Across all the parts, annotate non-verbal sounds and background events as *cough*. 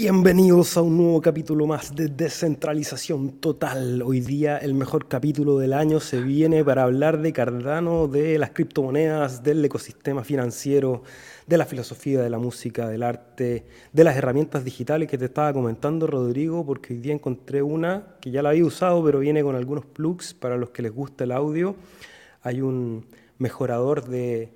Bienvenidos a un nuevo capítulo más de Descentralización Total. Hoy día el mejor capítulo del año se viene para hablar de Cardano, de las criptomonedas, del ecosistema financiero, de la filosofía, de la música, del arte, de las herramientas digitales que te estaba comentando Rodrigo, porque hoy día encontré una que ya la había usado, pero viene con algunos plugs para los que les gusta el audio. Hay un mejorador de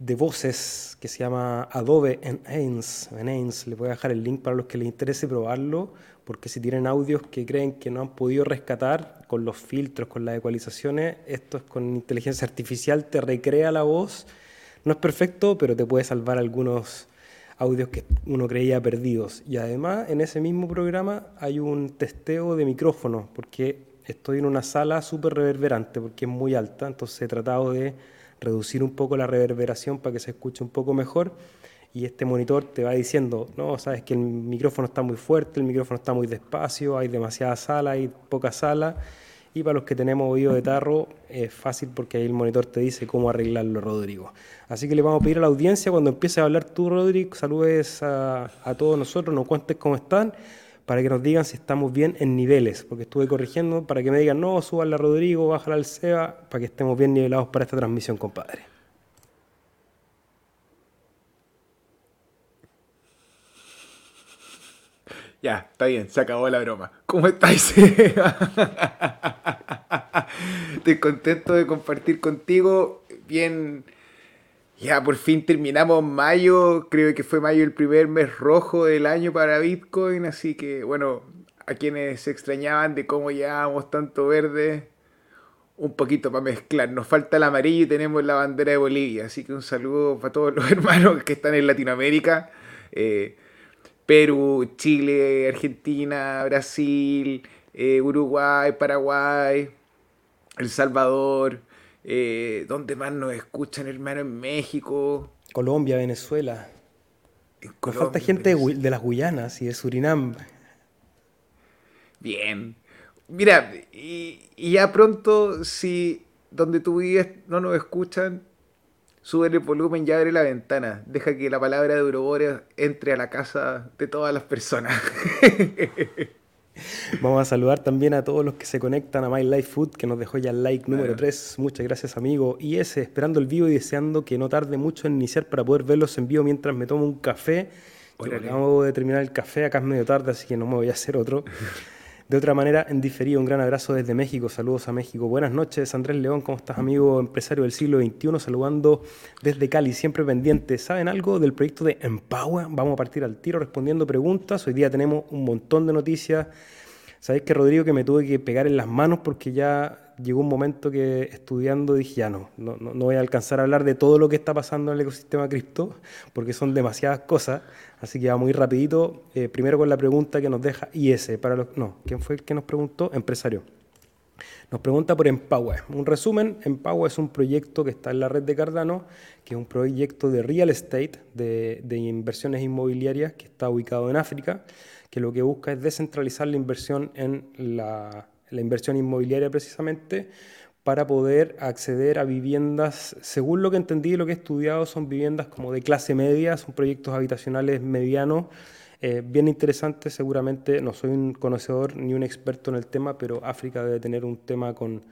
de voces que se llama Adobe Enhance. Enhance. Les voy a dejar el link para los que les interese probarlo, porque si tienen audios que creen que no han podido rescatar con los filtros, con las ecualizaciones, esto es con inteligencia artificial, te recrea la voz. No es perfecto, pero te puede salvar algunos audios que uno creía perdidos. Y además, en ese mismo programa hay un testeo de micrófono, porque estoy en una sala súper reverberante, porque es muy alta, entonces he tratado de reducir un poco la reverberación para que se escuche un poco mejor y este monitor te va diciendo, no, sabes que el micrófono está muy fuerte, el micrófono está muy despacio, hay demasiada sala, hay poca sala. Y para los que tenemos oído de tarro, es fácil porque ahí el monitor te dice cómo arreglarlo, Rodrigo. Así que le vamos a pedir a la audiencia, cuando empieces a hablar tú, Rodrigo, saludes a, a todos nosotros, nos cuentes cómo están para que nos digan si estamos bien en niveles, porque estuve corrigiendo para que me digan, no, suban a Rodrigo, bájala al SEBA, para que estemos bien nivelados para esta transmisión, compadre. Ya, está bien, se acabó la broma. ¿Cómo estáis? *laughs* Estoy contento de compartir contigo. Bien, ya por fin terminamos mayo, creo que fue mayo el primer mes rojo del año para Bitcoin, así que bueno, a quienes se extrañaban de cómo llevábamos tanto verde, un poquito para mezclar. Nos falta el amarillo y tenemos la bandera de Bolivia, así que un saludo para todos los *laughs* hermanos que están en Latinoamérica. Eh, Perú, Chile, Argentina, Brasil, eh, Uruguay, Paraguay, El Salvador, eh, ¿Dónde más nos escuchan, hermano? En México. Colombia, Venezuela. Nos falta gente de, las Guyanas y de Surinam. Bien. Mira, y, ya pronto, si donde tú vives no nos escuchan, sube el volumen y abre la ventana. Deja que la palabra de Eurobores entre a la casa de todas las personas. *laughs* *laughs* Vamos a saludar también a todos los que se conectan a My Life Food, que nos dejó ya el like número 3. Muchas gracias, amigo. Y ese, esperando el vivo y deseando que no tarde mucho en iniciar para poder verlos en vivo mientras me tomo un café. acabo de terminar el café, acá es medio tarde, así que no me voy a hacer otro. *laughs* De otra manera, en diferido, un gran abrazo desde México. Saludos a México. Buenas noches, Andrés León. ¿Cómo estás, amigo empresario del siglo XXI? Saludando desde Cali, siempre pendiente. ¿Saben algo del proyecto de Empower? Vamos a partir al tiro respondiendo preguntas. Hoy día tenemos un montón de noticias. Sabéis que, Rodrigo, que me tuve que pegar en las manos porque ya llegó un momento que estudiando dije, ya no, no, no voy a alcanzar a hablar de todo lo que está pasando en el ecosistema cripto, porque son demasiadas cosas. Así que vamos muy rapidito. Eh, primero con la pregunta que nos deja IS. Para los, no, ¿quién fue el que nos preguntó? Empresario. Nos pregunta por Empower. Un resumen, Empower es un proyecto que está en la red de Cardano, que es un proyecto de real estate, de, de inversiones inmobiliarias, que está ubicado en África, que lo que busca es descentralizar la inversión en la, la inversión inmobiliaria precisamente para poder acceder a viviendas, según lo que entendí y lo que he estudiado, son viviendas como de clase media, son proyectos habitacionales medianos, eh, bien interesantes, seguramente no soy un conocedor ni un experto en el tema, pero África debe tener un tema con,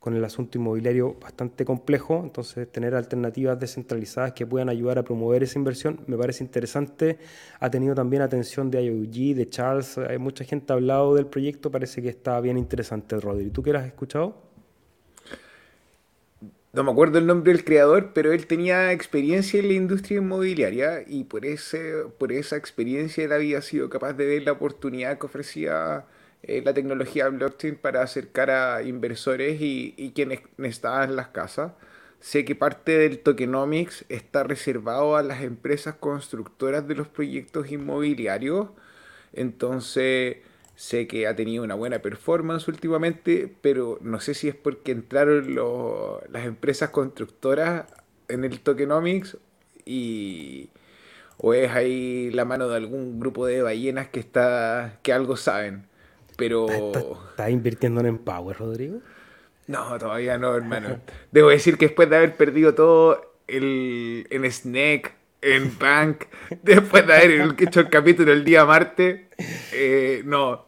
con el asunto inmobiliario bastante complejo, entonces tener alternativas descentralizadas que puedan ayudar a promover esa inversión me parece interesante. Ha tenido también atención de IOG, de Charles, hay mucha gente ha hablado del proyecto, parece que está bien interesante, Rodri. ¿Tú qué has escuchado? no me acuerdo el nombre del creador, pero él tenía experiencia en la industria inmobiliaria y por, ese, por esa experiencia él había sido capaz de ver la oportunidad que ofrecía eh, la tecnología blockchain para acercar a inversores y, y quienes en las casas. Sé que parte del tokenomics está reservado a las empresas constructoras de los proyectos inmobiliarios. Entonces, Sé que ha tenido una buena performance últimamente, pero no sé si es porque entraron las empresas constructoras en el tokenomics y o es ahí la mano de algún grupo de ballenas que está que algo saben. Pero ¿Estás invirtiendo en Power, Rodrigo? No, todavía no, hermano. Debo decir que después de haber perdido todo el, en Snake en Bank *laughs* después de haber hecho el capítulo el día martes. Eh, no.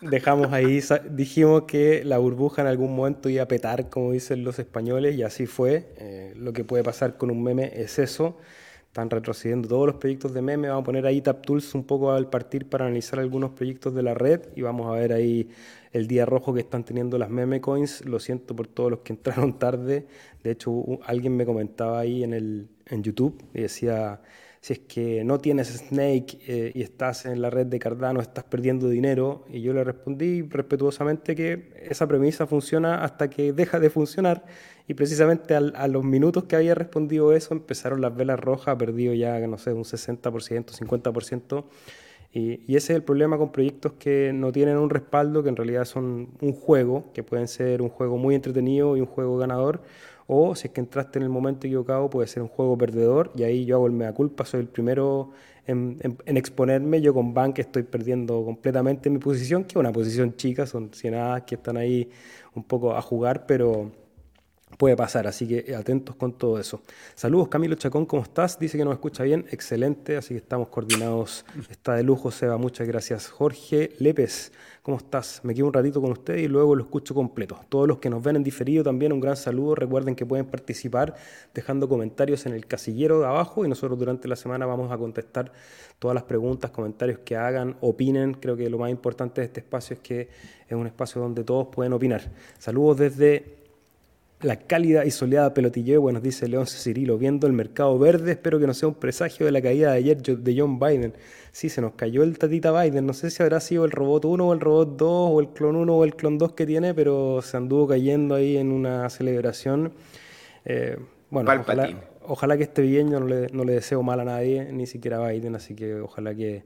Dejamos ahí, dijimos que la burbuja en algún momento iba a petar, como dicen los españoles, y así fue. Eh, lo que puede pasar con un meme es eso. Están retrocediendo todos los proyectos de meme. Vamos a poner ahí TapTools un poco al partir para analizar algunos proyectos de la red y vamos a ver ahí el día rojo que están teniendo las meme coins. Lo siento por todos los que *laughs* entraron tarde. De hecho, alguien me comentaba ahí en, el, en YouTube y decía, si es que no tienes Snake eh, y estás en la red de Cardano, estás perdiendo dinero. Y yo le respondí respetuosamente que esa premisa funciona hasta que deja de funcionar y precisamente a los minutos que había respondido eso empezaron las velas rojas, perdido ya, no sé, un 60%, 50%. Y, y, ese es el problema con proyectos que no tienen un respaldo, que en realidad son un juego, que pueden ser un juego muy entretenido y un juego ganador, o si es que entraste en el momento equivocado, puede ser un juego perdedor, y ahí yo hago el mea culpa, soy el primero en, en, exponerme. Yo con Bank estoy perdiendo completamente mi posición, que es una posición chica, son 100 que están ahí un poco a jugar, pero puede pasar, así que atentos con todo eso. Saludos Camilo Chacón, ¿cómo estás? Dice que nos escucha bien, excelente, así que estamos coordinados, está de lujo Seba, muchas gracias. Jorge Lepes, ¿cómo estás? Me quedo un ratito con usted y luego lo escucho completo. Todos los que nos ven en diferido también un gran saludo, recuerden que pueden participar dejando comentarios en el casillero de abajo y nosotros durante la semana vamos a contestar todas las preguntas, comentarios que hagan, opinen, creo que lo más importante de este espacio es que es un espacio donde todos pueden opinar. Saludos desde la cálida y soleada pelotilleo, bueno, dice León Cirilo, viendo el mercado verde, espero que no sea un presagio de la caída de ayer de John Biden. Sí, se nos cayó el tatita Biden, no sé si habrá sido el robot 1 o el robot 2 o el clon 1 o el clon 2 que tiene, pero se anduvo cayendo ahí en una celebración. Eh, bueno, ojalá, que esté bien, yo no le, no le deseo mal a nadie, ni siquiera a Biden, así que ojalá que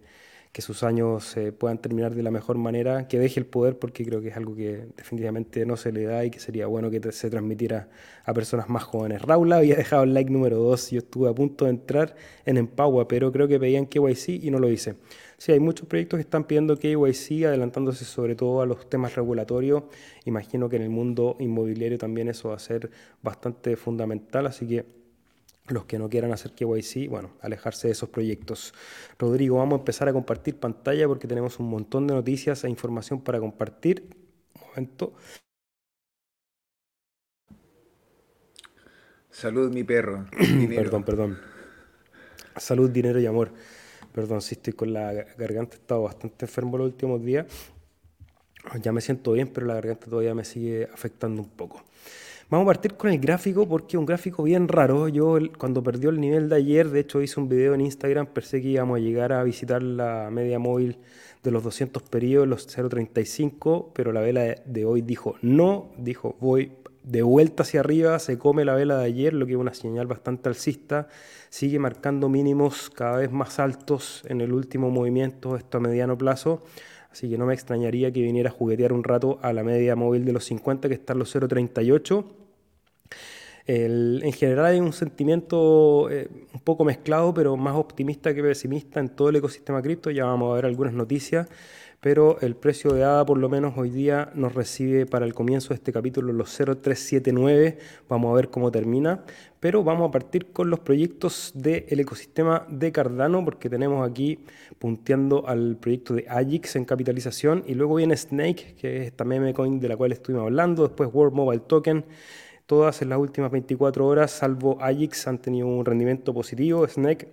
que sus años se puedan terminar de la mejor manera, que deje el poder, porque creo que es algo que definitivamente no se le da y que sería bueno que se transmitiera a personas más jóvenes. Raúl había dejado el like número 2, yo estuve a punto de entrar en Empower, pero creo que pedían KYC y no lo hice. Sí, hay muchos proyectos que están pidiendo KYC, adelantándose sobre todo a los temas regulatorios. Imagino que en el mundo inmobiliario también eso va a ser bastante fundamental, así que los que no quieran hacer KYC, bueno, alejarse de esos proyectos. Rodrigo, vamos a empezar a compartir pantalla porque tenemos un montón de noticias e información para compartir. Un momento. Salud, mi perro. *clears throat* perdón, perdón. Salud, dinero y amor. Perdón, sí estoy con la garganta, he estado bastante enfermo los últimos días. Ya me siento bien, pero la garganta todavía me sigue afectando un poco. Vamos a partir con el gráfico porque es un gráfico bien raro. Yo cuando perdió el nivel de ayer, de hecho hice un video en Instagram, pensé que íbamos a llegar a visitar la media móvil de los 200 periodos, los 0.35, pero la vela de hoy dijo no, dijo voy de vuelta hacia arriba, se come la vela de ayer, lo que es una señal bastante alcista, sigue marcando mínimos cada vez más altos en el último movimiento, esto a mediano plazo. Así que no me extrañaría que viniera a juguetear un rato a la media móvil de los 50, que está en los 0.38. en general hay un sentimiento eh, un poco mezclado, pero más optimista que pesimista en todo el ecosistema cripto. Ya vamos a ver algunas noticias pero el precio de ADA por lo menos hoy día nos recibe para el comienzo de este capítulo los 0379, vamos a ver cómo termina, pero vamos a partir con los proyectos del ecosistema de Cardano, porque tenemos aquí punteando al proyecto de Agix en capitalización, y luego viene Snake, que es esta meme coin de la cual estuvimos hablando, después World Mobile Token, todas en las últimas 24 horas, salvo Agix, han tenido un rendimiento positivo, Snake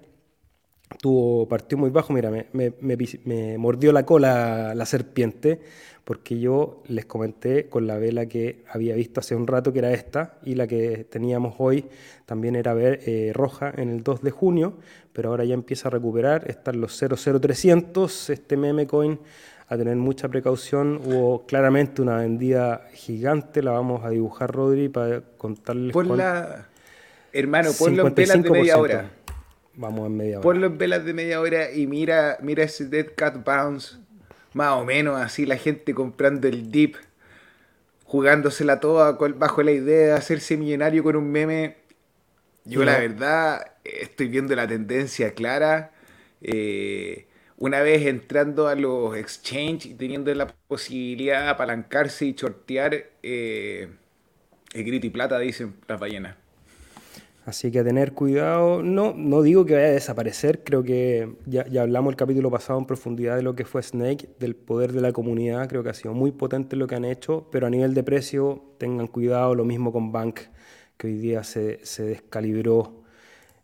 tuvo, partió muy bajo, mira, me, mordió la cola la serpiente, porque yo les comenté con la vela que había visto hace un rato que era esta, y la que teníamos hoy también era eh, roja en el 2 de junio, pero ahora ya empieza a recuperar, están los 00300, este meme coin a tener mucha precaución, hubo claramente una vendida gigante, la vamos a dibujar Rodri para contarles... Por la... Hermano, ponlo en pelas de media hora. Vamos en media hora. Ponlo en velas de media hora y mira, mira ese Dead Cat Bounce. Más o menos así la gente comprando el dip, jugándosela toda bajo la idea de hacerse millonario con un meme. Yo la verdad estoy viendo la tendencia clara. Eh, una vez entrando a los exchange y teniendo la posibilidad de apalancarse y shortear, eh, el grito y plata, dicen las ballenas. Así que tener cuidado, no, no digo que vaya a desaparecer, creo que ya, ya, hablamos el capítulo pasado en profundidad de lo que fue Snake, del poder de la comunidad, creo que ha sido muy potente lo que han hecho, pero a nivel de precio tengan cuidado, lo mismo con Bank, que hoy día se, se descalibró,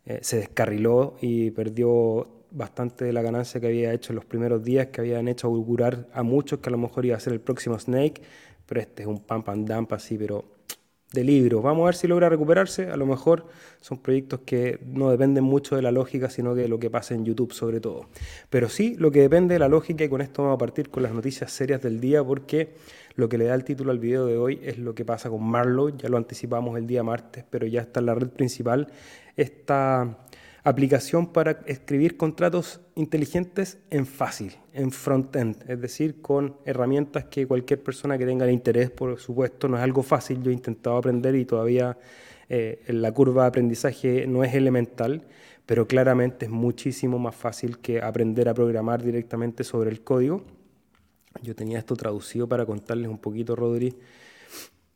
eh, se descarriló y perdió bastante de la ganancia que había hecho en los primeros días, que habían hecho augurar a muchos que a lo mejor iba a ser el próximo Snake, pero este es un pump and dump así, pero de libros. Vamos a ver si logra recuperarse. A lo mejor son proyectos que no dependen mucho de la lógica, sino de lo que pasa en YouTube sobre todo. Pero sí, lo que depende de la lógica, y con esto vamos a partir con las noticias serias del día, porque lo que le da el título al video de hoy es lo que pasa con Marlow. Ya lo anticipamos el día martes, pero ya está en la red principal. Esta aplicación para escribir contratos inteligentes en fácil, en front-end, es decir, con herramientas que cualquier persona que tenga el interés, por supuesto, no es algo fácil, yo he intentado aprender y todavía eh, la curva de aprendizaje no es elemental, pero claramente es muchísimo más fácil que aprender a programar directamente sobre el código. Yo tenía esto traducido para contarles un poquito, Rodri,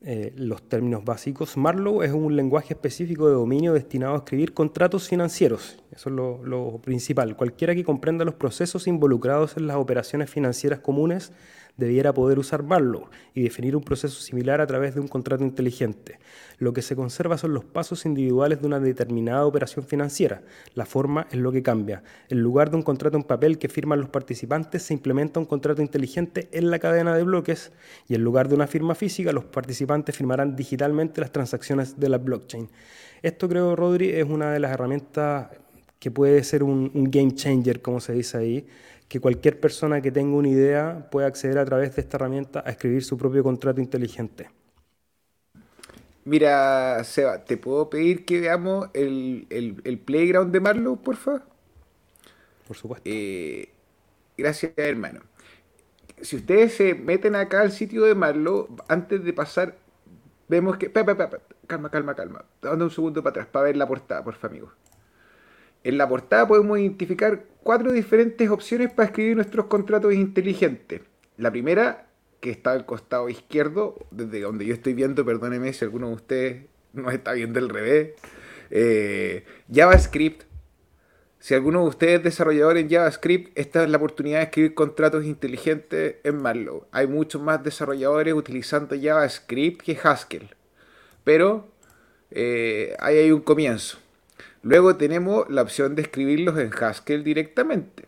eh, los términos básicos. Marlow es un lenguaje específico de dominio destinado a escribir contratos financieros. Eso es lo, lo principal. Cualquiera que comprenda los procesos involucrados en las operaciones financieras comunes debiera poder usar Marlow y definir un proceso similar a través de un contrato inteligente. Lo que se conserva son los pasos individuales de una determinada operación financiera. La forma es lo que cambia. En lugar de un contrato en papel que firman los participantes, se implementa un contrato inteligente en la cadena de bloques y en lugar de una firma física, los participantes firmarán digitalmente las transacciones de la blockchain. Esto creo, Rodri, es una de las herramientas que puede ser un, un game changer, como se dice ahí, que cualquier persona que tenga una idea pueda acceder a través de esta herramienta a escribir su propio contrato inteligente. Mira, Seba, ¿te puedo pedir que veamos el, el, playground de Marlow, por favor? Por supuesto. Eh, gracias, hermano. Si ustedes se meten acá al sitio de Marlow, antes de pasar, vemos que... calma, calma, calma. Dando un segundo para atrás para ver la portada, por favor, amigos. En la portada podemos identificar cuatro diferentes opciones para escribir nuestros contratos inteligentes. La primera, que está al costado izquierdo, desde donde yo estoy viendo, perdóneme si alguno de ustedes no está viendo el revés. Eh, JavaScript. Si alguno de ustedes es desarrollador en JavaScript, esta es la oportunidad de escribir contratos inteligentes en Marlow. Hay muchos más desarrolladores utilizando JavaScript que Haskell. Pero eh, ahí hay un comienzo. Luego tenemos la opción de escribirlos en Haskell directamente.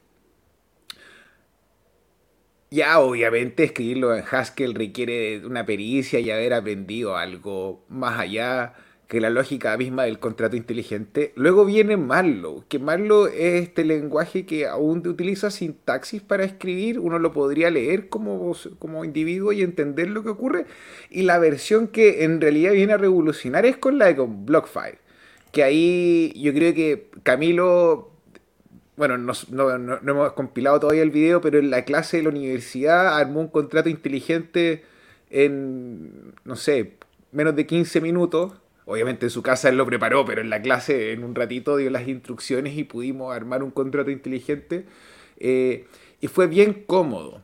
Ya obviamente escribirlo en Haskell requiere una pericia y haber aprendido algo más allá que la lógica misma del contrato inteligente. Luego viene Marlow, que Marlow es este lenguaje que aún utiliza sintaxis para escribir, uno lo podría leer como, como individuo y entender lo que ocurre, y la versión que en realidad viene a revolucionar es con la de BlockFile que ahí yo creo que Camilo, bueno, no, hemos compilado todavía el video, pero en la clase de la universidad armó un contrato inteligente en, no sé, menos de 15 minutos. Obviamente en su casa él lo preparó, pero en la clase en un ratito dio las instrucciones y pudimos armar un contrato inteligente. Eh, y fue bien cómodo.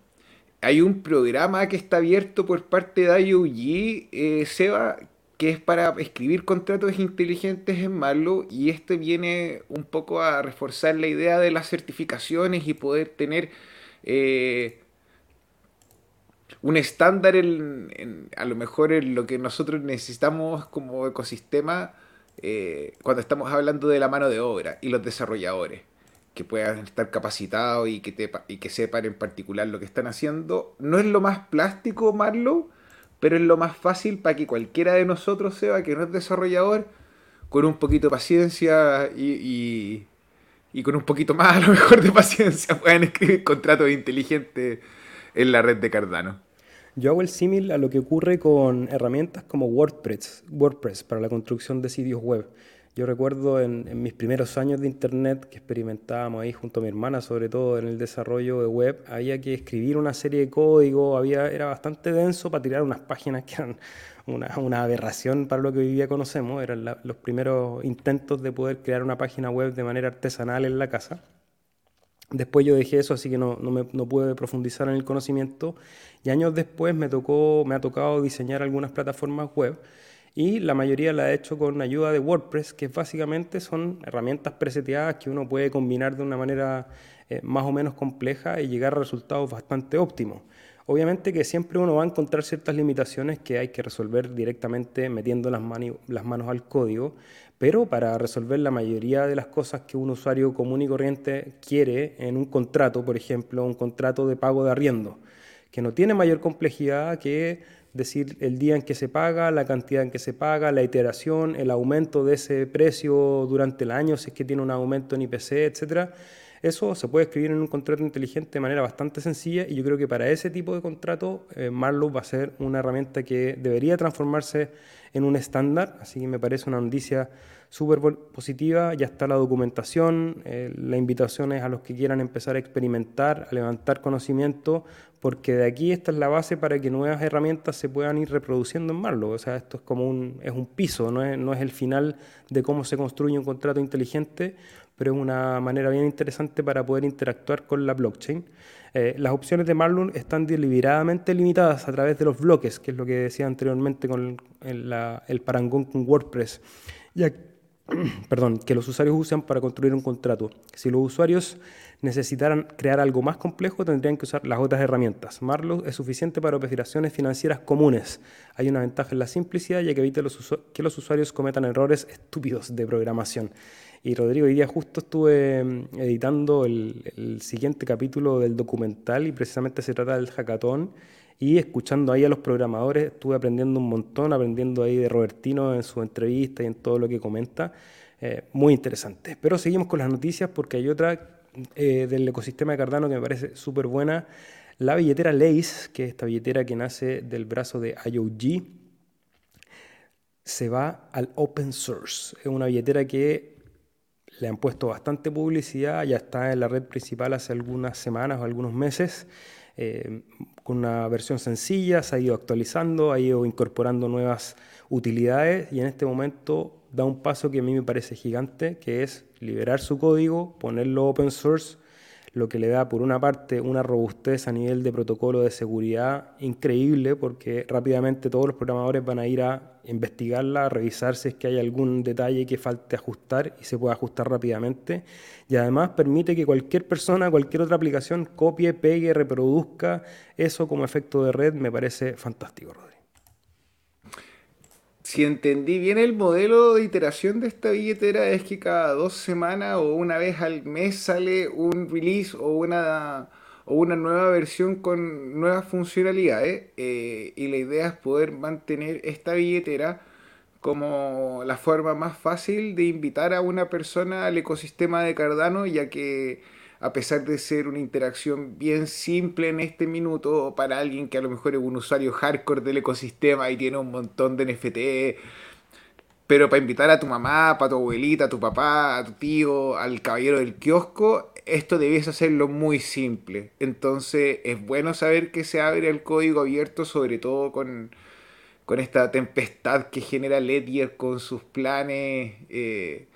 Hay un programa que está abierto por parte de IOG, eh, Seba, que es para escribir contratos inteligentes en Marlow y este viene un poco a reforzar la idea de las certificaciones y poder tener eh, un estándar en, a lo mejor en lo que nosotros necesitamos como ecosistema eh, cuando estamos hablando de la mano de obra y los desarrolladores que puedan estar capacitados y que, y que sepan en particular lo que están haciendo. No es lo más plástico, Marlow, pero es lo más fácil para que cualquiera de nosotros, sea que no es desarrollador, con un poquito de paciencia y, y, con un poquito más a lo mejor de paciencia *laughs* puedan escribir contratos inteligentes en la red de Cardano. Yo hago el símil a lo que ocurre con herramientas como WordPress, WordPress para la construcción de sitios web. Yo recuerdo en, mis primeros años de Internet que experimentábamos ahí junto a mi hermana, sobre todo en el desarrollo de web, había que escribir una serie de código, había, era bastante denso para tirar unas páginas que eran una, una aberración para lo que hoy día conocemos, eran los primeros intentos de poder crear una página web de manera artesanal en la casa. Después yo dejé eso, así que no, no, me, no pude profundizar en el conocimiento. Y años después me, tocó, me ha tocado diseñar algunas plataformas web y la mayoría la ha hecho con ayuda de WordPress, que básicamente son herramientas preseteadas que uno puede combinar de una manera eh, más o menos compleja y llegar a resultados bastante óptimos. Obviamente que siempre uno va a encontrar ciertas limitaciones que hay que resolver directamente metiendo las, las manos al código, pero para resolver la mayoría de las cosas que un usuario común y corriente quiere en un contrato, por ejemplo, un contrato de pago de arriendo, que no tiene mayor complejidad que decir el día en que se paga, la cantidad en que se paga, la iteración, el aumento de ese precio durante el año, si es que tiene un aumento en IPC, etcétera. Eso se puede escribir en un contrato inteligente de manera bastante sencilla y yo creo que para ese tipo de contrato eh, va a ser una herramienta que debería transformarse en un estándar, así que me parece una noticia súper positiva, ya está la documentación, eh, la invitación es a los que quieran empezar a experimentar, a levantar conocimiento, porque de aquí esta es la base para que nuevas herramientas se puedan ir reproduciendo en Marlow. O sea, esto es como un, es un piso, no es, no es el final de cómo se construye un contrato inteligente, pero es una manera bien interesante para poder interactuar con la blockchain. Eh, las opciones de Marlow están deliberadamente limitadas a través de los bloques, que es lo que decía anteriormente con el, el parangón con WordPress, ya *clears throat* perdón, que los usuarios usan para construir un contrato. Si los usuarios necesitaran crear algo más complejo, tendrían que usar las otras herramientas. Marlow es suficiente para operaciones financieras comunes. Hay una ventaja en la simplicidad, ya que evita que los usuarios cometan errores estúpidos de programación. Y Rodrigo, hoy día justo estuve mm, editando el, siguiente capítulo del documental y precisamente se trata del hackathon. Y escuchando ahí a los programadores, estuve aprendiendo un montón, aprendiendo ahí de Robertino en su entrevista y en todo lo que comenta. Eh, muy interesante. Pero seguimos con las noticias porque hay otra eh, del ecosistema de Cardano que me parece súper buena. La billetera Lace, que es esta billetera que nace del brazo de IOG, se va al open source. Es una billetera que le han puesto bastante publicidad, ya está en la red principal hace algunas semanas o algunos meses, eh, con una versión sencilla, se ha ido actualizando, ha ido incorporando nuevas utilidades y en este momento da un paso que a mí me parece gigante, que es liberar su código, ponerlo open source lo que le da por una parte una robustez a nivel de protocolo de seguridad increíble porque rápidamente todos los programadores van a ir a investigarla, a revisar si es que hay algún detalle que falte ajustar y se puede ajustar rápidamente. Y además permite que cualquier persona, cualquier otra aplicación copie, pegue, reproduzca eso como efecto de red, me parece fantástico, Rodri si entendí bien el modelo de iteración de esta billetera es que cada dos semanas o una vez al mes sale un release o una, o una nueva versión con nuevas funcionalidades eh, y la idea es poder mantener esta billetera como la forma más fácil de invitar a una persona al ecosistema de Cardano ya que a pesar de ser una interacción bien simple en este minuto para alguien que a lo mejor es un usuario hardcore del ecosistema y tiene un montón de NFT, pero para invitar a tu mamá, para tu abuelita, a tu papá, a tu tío, al caballero del kiosco, esto debes hacerlo muy simple. Entonces es bueno saber que se abre el código abierto, sobre todo con, con esta tempestad que genera Ledger con sus planes. Eh,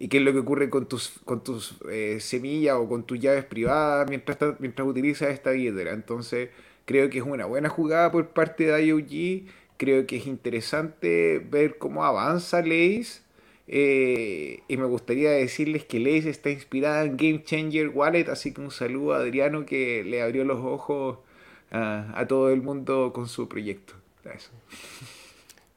y qué es lo que ocurre con tus, con tus eh, semillas o con tus llaves privadas mientras, mientras utilizas esta billetera. Entonces, creo que es una buena jugada por parte de IOG. Creo que es interesante ver cómo avanza Lace. Eh, y me gustaría decirles que Lace está inspirada en Game Changer Wallet, así que un saludo a Adriano que le abrió los ojos a, a todo el mundo con su proyecto. Eso.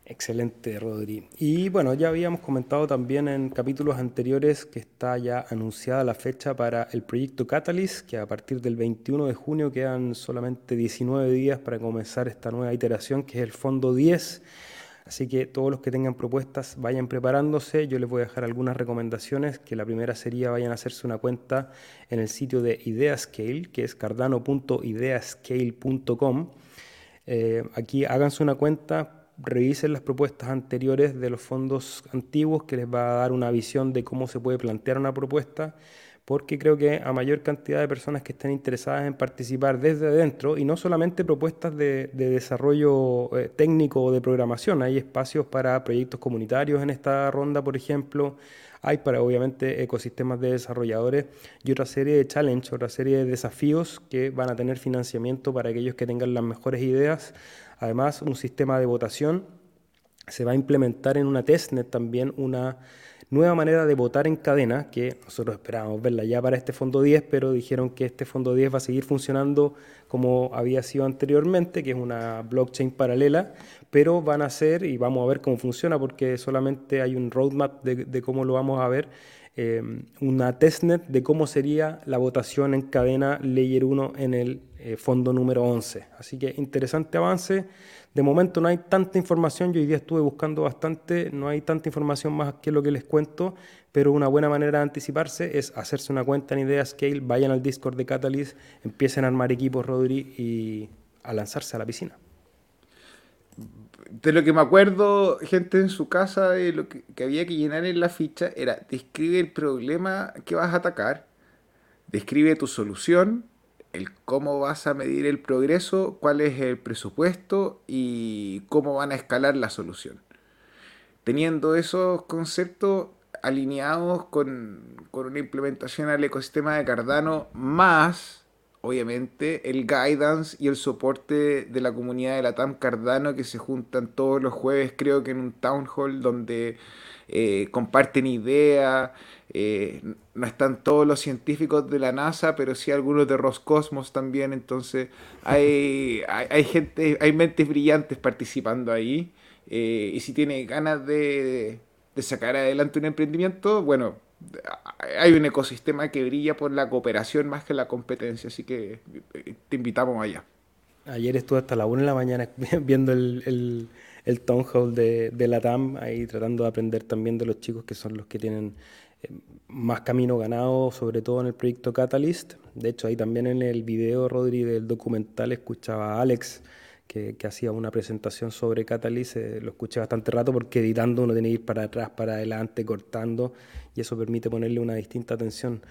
Excelente, Rodri. Y bueno, ya habíamos comentado también en capítulos anteriores que está ya anunciada la fecha para el proyecto Catalyst, que a partir del 21 de junio quedan solamente 19 días para comenzar esta nueva iteración, que es el Fondo 10. Así que todos los que tengan propuestas vayan preparándose. Yo les voy a dejar algunas recomendaciones, que la primera sería vayan a hacerse una cuenta en el sitio de Ideascale, que es cardano.ideascale.com. Eh, aquí háganse una cuenta revisen las propuestas anteriores de los fondos antiguos que les va a dar una visión de cómo se puede plantear una propuesta, porque creo que a mayor cantidad de personas que estén interesadas en participar desde adentro, y no solamente propuestas de, desarrollo eh, técnico o de programación, hay espacios para proyectos comunitarios en esta ronda, por ejemplo, hay para obviamente ecosistemas de desarrolladores y otra serie de challenges, otra serie de desafíos que van a tener financiamiento para aquellos que tengan las mejores ideas. Además, un sistema de votación se va a implementar en una testnet también una nueva manera de votar en cadena, que nosotros esperábamos verla ya para este fondo 10, pero dijeron que este fondo 10 va a seguir funcionando como había sido anteriormente, que es una blockchain paralela, pero van a ser, y vamos a ver cómo funciona, porque solamente hay un roadmap de, cómo lo vamos a ver, eh, una testnet de cómo sería la votación en cadena Layer 1 en el eh, fondo número 11. Así que interesante avance. De momento no hay tanta información, yo hoy día estuve buscando bastante, no hay tanta información más que lo que les cuento, pero una buena manera de anticiparse es hacerse una cuenta en Idea Scale, vayan al Discord de Catalyst, empiecen a armar equipos, Rodri, y a lanzarse a la piscina. De lo que me acuerdo, gente en su casa, de lo que, que había que llenar en la ficha era describe el problema que vas a atacar, describe tu solución, el cómo vas a medir el progreso, cuál es el presupuesto y cómo van a escalar la solución. Teniendo esos conceptos alineados con, una implementación al ecosistema de Cardano, más, obviamente, el guidance y el soporte de la comunidad de la TAM Cardano que se juntan todos los jueves, creo que en un town hall donde eh, comparten ideas, eh, no están todos los científicos de la NASA, pero sí algunos de Roscosmos también, entonces *laughs* hay, hay, gente, hay mentes brillantes participando ahí, eh, y si tiene ganas de, de sacar adelante un emprendimiento, bueno, hay un ecosistema que brilla por la cooperación más que la competencia, así que te invitamos allá. Ayer estuve hasta la 1 de la mañana *laughs* viendo el, el, town hall de, de la TAM, ahí tratando de aprender también de los chicos que son los que tienen más camino ganado, sobre todo en el proyecto Catalyst. De hecho, ahí también en el video, Rodri, del documental, escuchaba a Alex, que, hacía una presentación sobre Catalyst. Eh, lo escuché bastante rato porque editando uno tiene que ir para atrás, para adelante, cortando, y eso permite ponerle una distinta atención.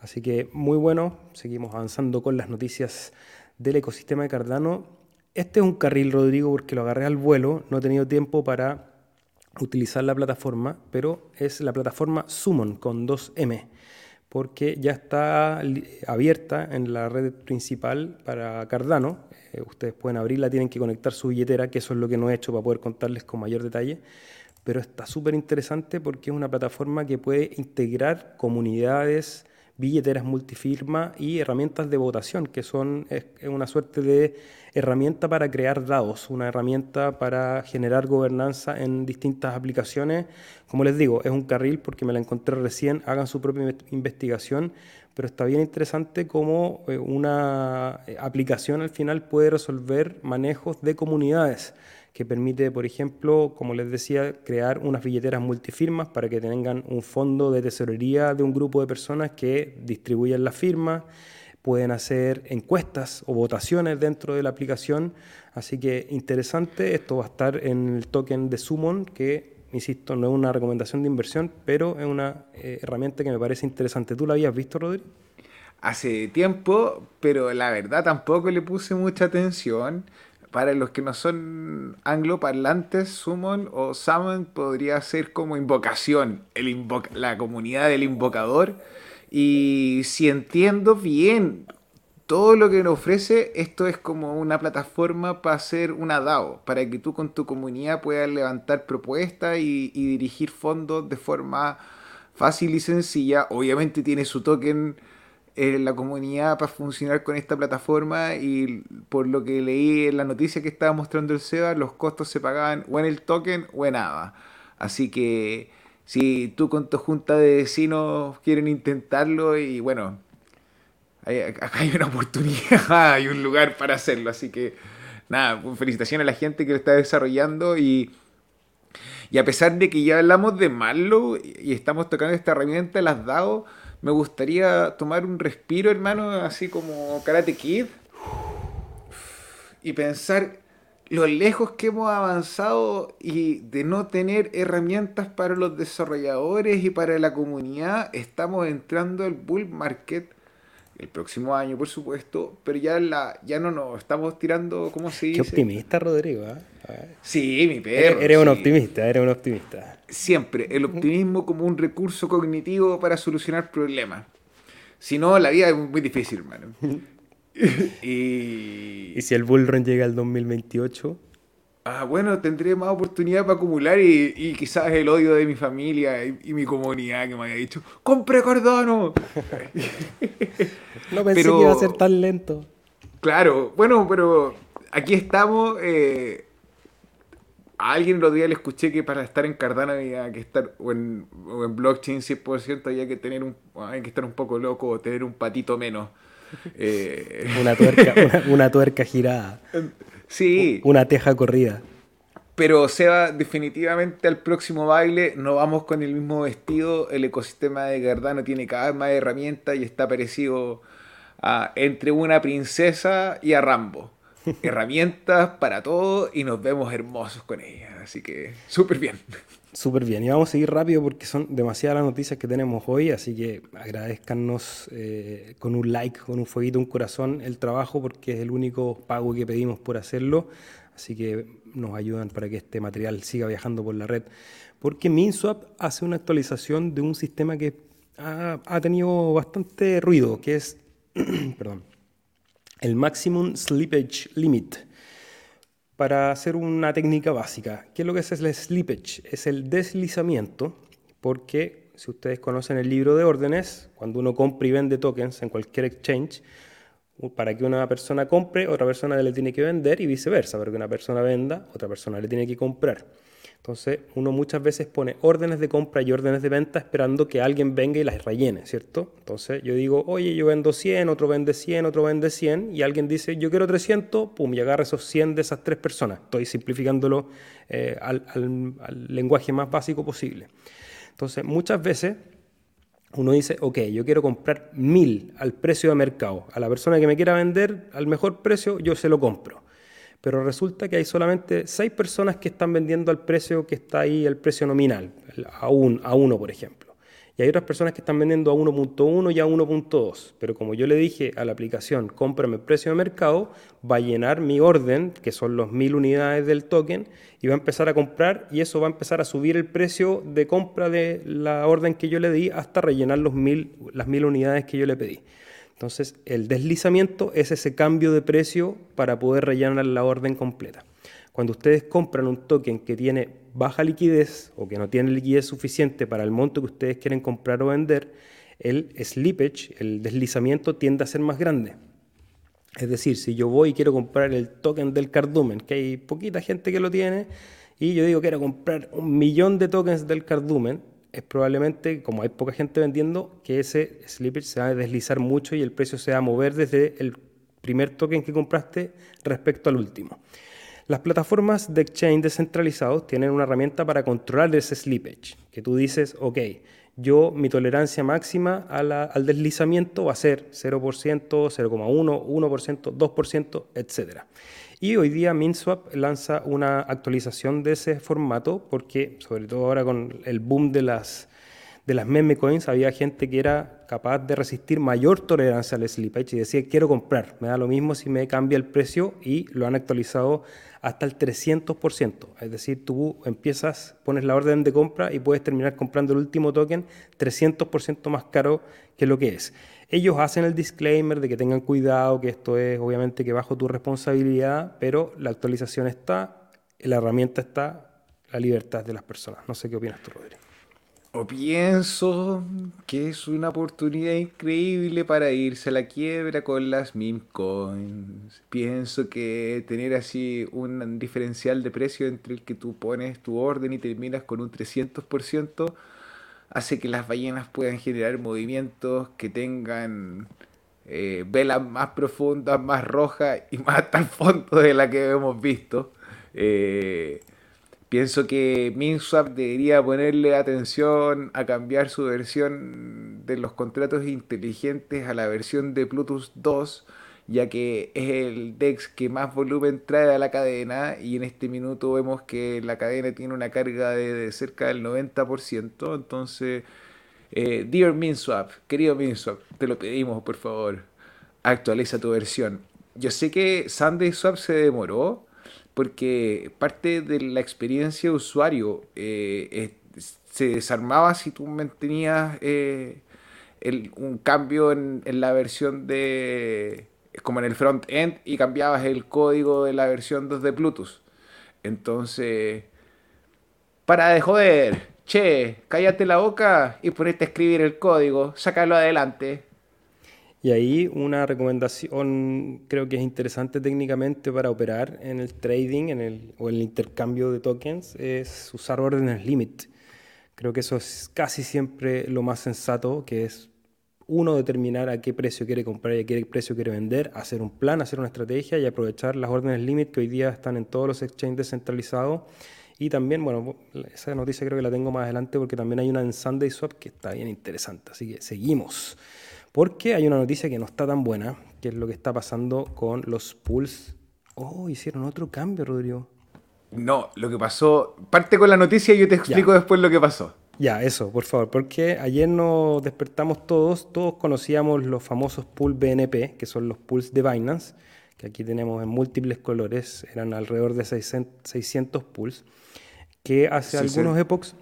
Así que muy bueno, seguimos avanzando con las noticias del ecosistema de Cardano. Este es un carril, Rodrigo, porque lo agarré al vuelo, no he tenido tiempo para utilizar la plataforma, pero es la plataforma Summon con 2M, porque ya está abierta en la red principal para Cardano. Eh, ustedes pueden abrirla, tienen que conectar su billetera, que eso es lo que no he hecho para poder contarles con mayor detalle. Pero está súper interesante porque es una plataforma que puede integrar comunidades, billeteras multifirma y herramientas de votación, que son una suerte de herramienta para crear dados, una herramienta para generar gobernanza en distintas aplicaciones. Como les digo, es un carril porque me la encontré recién, hagan su propia investigación, pero está bien interesante cómo eh, una eh, aplicación al final puede resolver manejos de comunidades que permite, por ejemplo, como les decía, crear unas billeteras multifirmas para que tengan un fondo de tesorería de un grupo de personas que distribuyan las firmas pueden hacer encuestas o votaciones dentro de la aplicación. Así que interesante, esto va a estar en el token de Summon, que, insisto, no es una recomendación de inversión, pero es una eh, herramienta que me parece interesante. ¿Tú la habías visto, Rodri? Hace tiempo, pero la verdad tampoco le puse mucha atención. Para los que no son angloparlantes, Summon o Summon podría ser como invocación, el la comunidad del invocador y si entiendo bien todo lo que nos ofrece, esto es como una plataforma para hacer una DAO, para que tú con tu comunidad puedas levantar propuestas y, dirigir fondos de forma fácil y sencilla. Obviamente tiene su token en la comunidad para funcionar con esta plataforma y por lo que leí en la noticia que estaba mostrando el SEBA, los costos se pagaban o en el token o en ADA. Así que si tú con tu junta de vecinos quieren intentarlo y bueno, acá hay una oportunidad, *laughs* hay un lugar para hacerlo, así que nada, pues, felicitaciones a la gente que lo está desarrollando y, y a pesar de que ya hablamos de malo y estamos tocando esta herramienta, las DAO, me gustaría tomar un respiro, hermano, así como Karate Kid y pensar lo lejos que hemos avanzado y de no tener herramientas para los desarrolladores y para la comunidad, estamos entrando al bull market el próximo año, por supuesto, pero ya la ya no nos estamos tirando, ¿cómo se dice? Qué optimista, Rodrigo. ¿eh? Sí, mi perro. Eres, un optimista, eres un optimista. Siempre, el optimismo como un recurso cognitivo para solucionar problemas. Si no, la vida es muy difícil, hermano. *laughs* y... si el Bullrun llega al 2028? Ah, bueno, tendré más oportunidad para acumular y, quizás el odio de mi familia y, mi comunidad que me haya dicho, ¡compre Cardano! *laughs* no pensé que iba a ser tan lento. Claro, bueno, pero aquí estamos. Eh, a alguien los días le escuché que para estar en Cardano había que estar, o en, o en blockchain 100%, había que tener un, hay que estar un poco loco o tener un patito menos. Eh, *laughs* una, tuerca, una, tuerca girada. Sí. Una teja corrida. Pero Seba, definitivamente al próximo baile no vamos con el mismo vestido. El ecosistema de Cardano tiene cada vez más herramientas y está parecido a, entre una princesa y a Rambo. *laughs* herramientas para todo y nos vemos hermosos con ellas. Así que súper bien. Súper bien. Y vamos a seguir rápido porque son demasiadas las noticias que tenemos hoy, así que agradezcanos eh, con un like, con un fueguito, un corazón el trabajo porque es el único pago que pedimos por hacerlo. Así que nos ayudan para que este material siga viajando por la red. Porque MinSwap hace una actualización de un sistema que ha, ha tenido bastante ruido, que es *clears throat* perdón, el Maximum Slippage Limit. Para hacer una técnica básica, ¿qué es lo que es el slippage? Es el deslizamiento, porque si ustedes conocen el libro de órdenes, cuando uno compra y vende tokens en cualquier exchange, para que una persona compre, otra persona le tiene que vender y viceversa, para que una persona venda, otra persona le tiene que comprar. Entonces, uno muchas veces pone órdenes de compra y órdenes de venta esperando que alguien venga y las rellene, ¿cierto? Entonces, yo digo, oye, yo vendo 100, otro vende 100, otro vende 100, y alguien dice, yo quiero 300, pum, y agarra esos 100 de esas tres personas. Estoy simplificándolo eh, al, lenguaje más básico posible. Entonces, muchas veces uno dice, ok, yo quiero comprar 1000 al precio de mercado. A la persona que me quiera vender al mejor precio, yo se lo compro pero resulta que hay solamente seis personas que están vendiendo al precio que está ahí, el precio nominal, a, un, a uno, por ejemplo. Y hay otras personas que están vendiendo a 1.1 y a 1.2. Pero como yo le dije a la aplicación, cómprame el precio de mercado, va a llenar mi orden, que son los mil unidades del token, y va a empezar a comprar, y eso va a empezar a subir el precio de compra de la orden que yo le di hasta rellenar los mil, las mil unidades que yo le pedí. Entonces, el deslizamiento es ese cambio de precio para poder rellenar la orden completa. Cuando ustedes compran un token que tiene baja liquidez o que no tiene liquidez suficiente para el monto que ustedes quieren comprar o vender, el slippage, el deslizamiento tiende a ser más grande. Es decir, si yo voy y quiero comprar el token del cardumen, que hay poquita gente que lo tiene, y yo digo quiero comprar un millón de tokens del cardumen, es probablemente, como hay poca gente vendiendo, que ese slippage se va a deslizar mucho y el precio se va a mover desde el primer token que compraste respecto al último. Las plataformas de exchange descentralizados tienen una herramienta para controlar ese slippage, que tú dices, ok, yo mi tolerancia máxima al deslizamiento va a ser 0%, 0,1, 1%, 2%, etc. Y hoy día MinSwap lanza una actualización de ese formato porque, sobre todo ahora con el boom de las, de las meme coins, había gente que era capaz de resistir mayor tolerancia al slippage y decía, quiero comprar, me da lo mismo si me cambia el precio y lo han actualizado hasta el 300%. Es decir, tú empiezas, pones la orden de compra y puedes terminar comprando el último token 300% más caro que lo que es. Ellos hacen el disclaimer de que tengan cuidado, que esto es obviamente que bajo tu responsabilidad, pero la actualización está, la herramienta está, la libertad de las personas. No sé qué opinas tú, Rodrigo. O pienso que es una oportunidad increíble para irse a la quiebra con las meme coins. Pienso que tener así un diferencial de precio entre el que tú pones tu orden y terminas con un 300% hace que las ballenas puedan generar movimientos que tengan eh, velas más profundas, más rojas y más hasta el fondo de la que hemos visto. Eh, pienso que MinSwap debería ponerle atención a cambiar su versión de los contratos inteligentes a la versión de Plutus 2 ya que es el DEX que más volumen trae a la cadena y en este minuto vemos que la cadena tiene una carga de, cerca del 90%, entonces, eh, dear MinSwap, querido MinSwap, te lo pedimos por favor, actualiza tu versión. Yo sé que Sunday Swap se demoró porque parte de la experiencia de usuario eh, se desarmaba si tú mantenías eh, un cambio en la versión de como en el front-end y cambiabas el código de la versión 2 de Bluetooth. Entonces, para de joder, che, cállate la boca y ponete a escribir el código, sácalo adelante. Y ahí una recomendación creo que es interesante técnicamente para operar en el trading en el, o el intercambio de tokens es usar órdenes limit. Creo que eso es casi siempre lo más sensato, que es uno determinar a qué precio quiere comprar y a qué precio quiere vender, hacer un plan, hacer una estrategia y aprovechar las órdenes limit que hoy día están en todos los exchanges descentralizados. Y también, bueno, esa noticia creo que la tengo más adelante porque también hay una en Sunday Swap que está bien interesante. Así que seguimos. Porque hay una noticia que no está tan buena, que es lo que está pasando con los pools. Oh, hicieron otro cambio, Rodrigo. No, lo que pasó. Parte con la noticia y yo te explico después lo que pasó. Ya, eso, por favor, porque ayer nos despertamos todos, todos conocíamos los famosos pools BNP, que son los pools de Binance, que aquí tenemos en múltiples colores, eran alrededor de 600 pools, que hace algunos epochs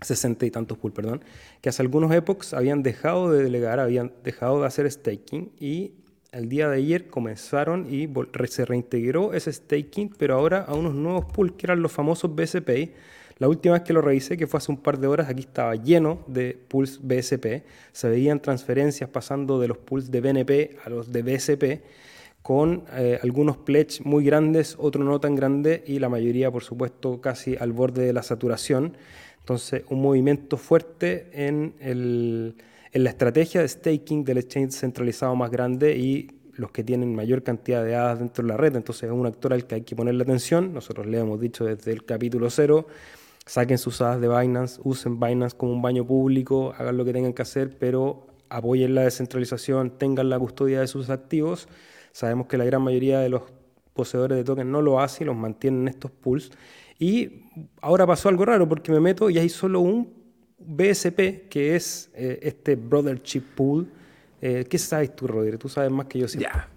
60 y tantos pools, perdón, que hace algunos epochs habían dejado de delegar, habían dejado de hacer staking y el día de ayer comenzaron y se reintegró ese staking, pero ahora a unos nuevos pools que eran los famosos BSP. La última vez que lo revisé, que fue hace un par de horas, aquí estaba lleno de pools BSP. Se veían transferencias pasando de los pools de BNP a los de BSP, con eh, algunos pledges muy grandes, otros no tan grandes y la mayoría, por supuesto, casi al borde de la saturación. Entonces, un movimiento fuerte en, el, en la estrategia de staking del exchange centralizado más grande y los que tienen mayor cantidad de hadas dentro de la red. Entonces, es un actor al que hay que ponerle atención. Nosotros le hemos dicho desde el capítulo cero, saquen sus hadas de Binance, usen Binance como un baño público, hagan lo que tengan que hacer, pero apoyen la descentralización, tengan la custodia de sus activos. Sabemos que la gran mayoría de los poseedores de tokens no lo hacen los mantienen en estos pools. Y ahora pasó algo raro porque me meto y hay solo un BSP que es eh, este Brother Chip Pool. Eh, ¿Qué sabes tú, Rodríguez? Tú sabes más que yo siempre. Ya.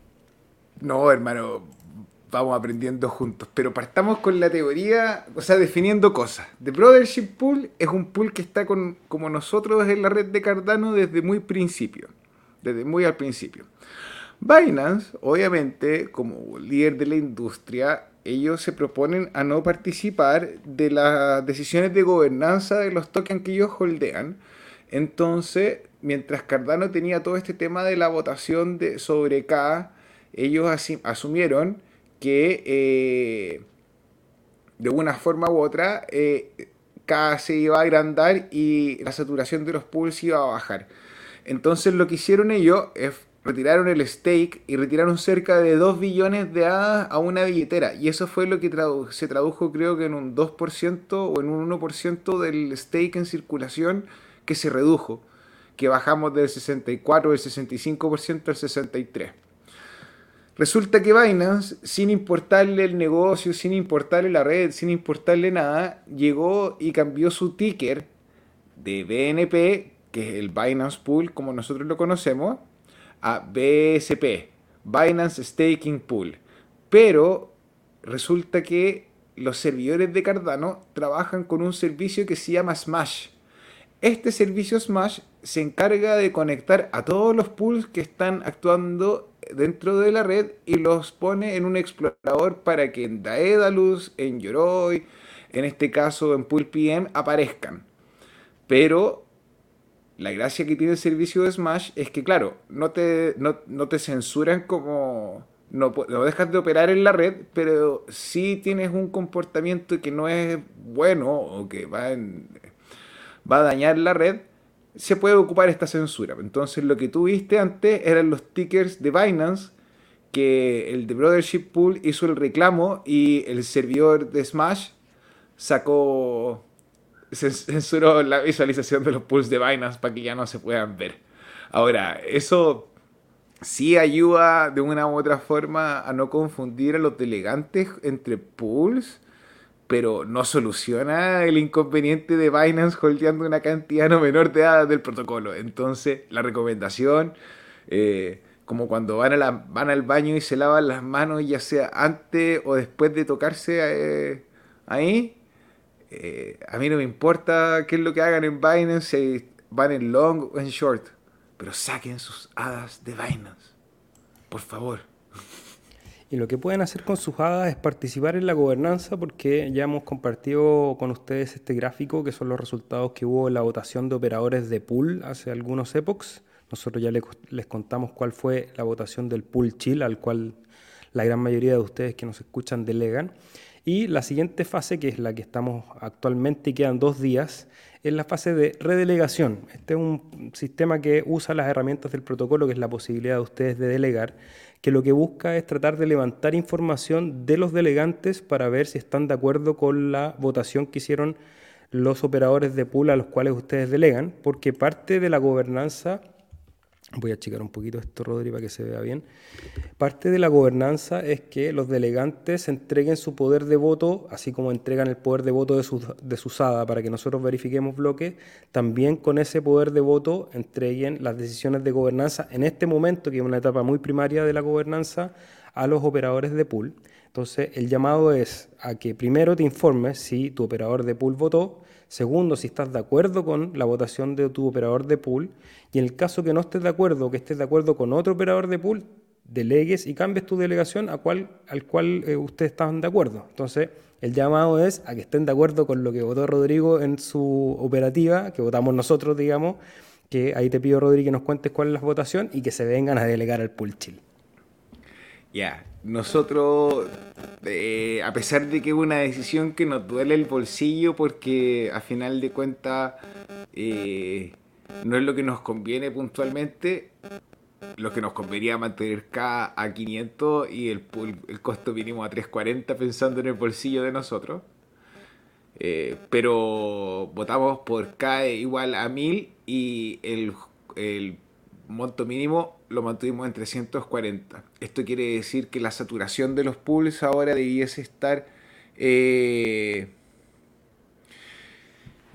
No, hermano, vamos aprendiendo juntos. Pero partamos con la teoría, o sea, definiendo cosas. The Brothership Pool es un pool que está con, como nosotros en la red de Cardano desde muy principio. Desde muy al principio. Binance, obviamente, como líder de la industria, ellos se proponen a no participar de las decisiones de gobernanza de los tokens que ellos holdean. Entonces, mientras Cardano tenía todo este tema de la votación de, sobre K, ellos asumieron que eh, de una forma u otra eh, K se iba a agrandar y la saturación de los pools iba a bajar. Entonces lo que hicieron ellos es retiraron el stake y retiraron cerca de 2 billones de hadas a una billetera. Y eso fue lo que se tradujo creo que en un 2% o en un 1% del stake en circulación que se redujo, que bajamos del 64, del 65% al 63%. Resulta que Binance, sin importarle el negocio, sin importarle la red, sin importarle nada, llegó y cambió su ticker de BNP, que es el Binance Pool como nosotros lo conocemos, a BSP, Binance Staking Pool. Pero resulta que los servidores de Cardano trabajan con un servicio que se llama Smash. Este servicio Smash se encarga de conectar a todos los pools que están actuando dentro de la red y los pone en un explorador para que en Daedalus, en Yoroi, en este caso en Pool PM, aparezcan. Pero la gracia que tiene el servicio de Smash es que, claro, no te, no, te censuran como... No, no, dejas de operar en la red, pero si tienes un comportamiento que no es bueno o que va, va a dañar la red, se puede ocupar esta censura. Entonces lo que tú viste antes eran los tickers de Binance, que el de Brothership Pool hizo el reclamo y el servidor de Smash sacó censuró la visualización de los pools de Binance para que ya no se puedan ver. Ahora, eso sí ayuda de una u otra forma a no confundir a los delegantes entre pools, pero no soluciona el inconveniente de Binance holdeando una cantidad no menor de datos del protocolo. Entonces, la recomendación, eh, como cuando van, a la, van al baño y se lavan las manos, ya sea antes o después de tocarse eh, ahí, eh, a mí no me importa qué es lo que hagan en Binance, si van en long o en short, pero saquen sus hadas de Binance, por favor. Y lo que pueden hacer con sus hadas es participar en la gobernanza porque ya hemos compartido con ustedes este gráfico que son los resultados que hubo en la votación de operadores de pool hace algunos epochs. Nosotros ya les, contamos cuál fue la votación del pool chill al cual la gran mayoría de ustedes que nos escuchan delegan. Y la siguiente fase, que es la que estamos actualmente y quedan dos días, es la fase de redelegación. Este es un sistema que usa las herramientas del protocolo, que es la posibilidad de ustedes de delegar, que lo que busca es tratar de levantar información de los delegantes para ver si están de acuerdo con la votación que hicieron los operadores de pool a los cuales ustedes delegan, porque parte de la gobernanza Voy a achicar un poquito esto, Rodri, para que se vea bien. Parte de la gobernanza es que los delegantes entreguen su poder de voto, así como entregan el poder de voto de su, de su SADA para que nosotros verifiquemos bloques, también con ese poder de voto entreguen las decisiones de gobernanza en este momento, que es una etapa muy primaria de la gobernanza, a los operadores de pool. Entonces, el llamado es a que primero te informes si tu operador de pool votó, Segundo, si estás de acuerdo con la votación de tu operador de pool. Y en el caso que no estés de acuerdo o que estés de acuerdo con otro operador de pool, delegues y cambies tu delegación a cual, al cual eh, ustedes están de acuerdo. Entonces, el llamado es a que estén de acuerdo con lo que votó Rodrigo en su operativa, que votamos nosotros, digamos, que ahí te pido, Rodrigo, que nos cuentes cuál es la votación y que se vengan a delegar al pool chill. Ya, nosotros, eh, a pesar de que es una decisión que nos duele el bolsillo, porque a final de cuentas eh, no es lo que nos conviene puntualmente, lo que nos convenía mantener K a 500 y el, el costo mínimo a 340 pensando en el bolsillo de nosotros. Eh, pero votamos por K igual a 1000 y el, el monto mínimo lo mantuvimos en 340. Esto quiere decir que la saturación de los pools ahora debiese estar... Eh,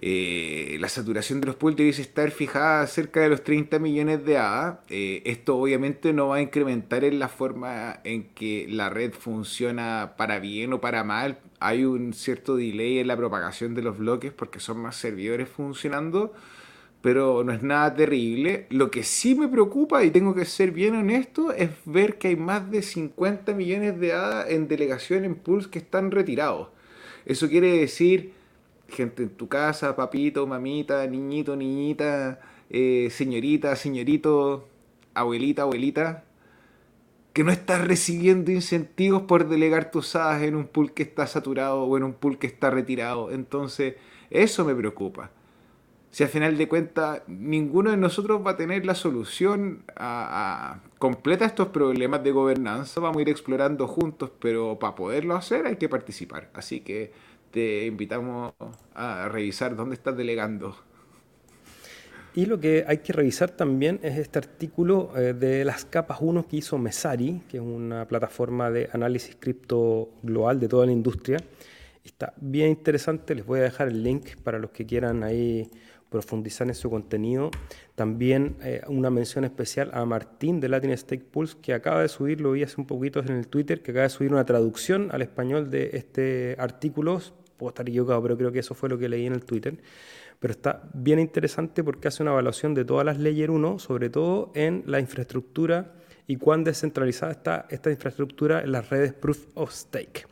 eh, la saturación de los pools debiese estar fijada cerca de los 30 millones de ADA. Eh, esto obviamente no va a incrementar en la forma en que la red funciona para bien o para mal. Hay un cierto delay en la propagación de los bloques porque son más servidores funcionando pero no es nada terrible. Lo que sí me preocupa, y tengo que ser bien honesto, es ver que hay más de 50 millones de hadas en delegación en Pulse que están retirados. Eso quiere decir gente en tu casa, papito, mamita, niñito, niñita, eh, señorita, señorito, abuelita, abuelita, que no estás recibiendo incentivos por delegar tus hadas en un pool que está saturado o en un pool que está retirado. Entonces, eso me preocupa si al final de cuentas ninguno de nosotros va a tener la solución a, completa estos problemas de gobernanza, vamos a ir explorando juntos, pero para poderlo hacer hay que participar. Así que te invitamos a revisar dónde estás delegando. Y lo que hay que revisar también es este artículo eh, de las capas 1 que hizo Mesari, que es una plataforma de análisis cripto global de toda la industria. Está bien interesante, les voy a dejar el link para los que quieran ahí profundizar en su contenido. También eh, una mención especial a Martín de Latin Stake Pulse, que acaba de subir, lo vi hace un poquito en el Twitter, que acaba de subir una traducción al español de este artículo. Puedo estar equivocado, pero creo que eso fue lo que leí en el Twitter. Pero está bien interesante porque hace una evaluación de todas las leyes 1, sobre todo en la infraestructura y cuán descentralizada está esta infraestructura en las redes Proof of Stake.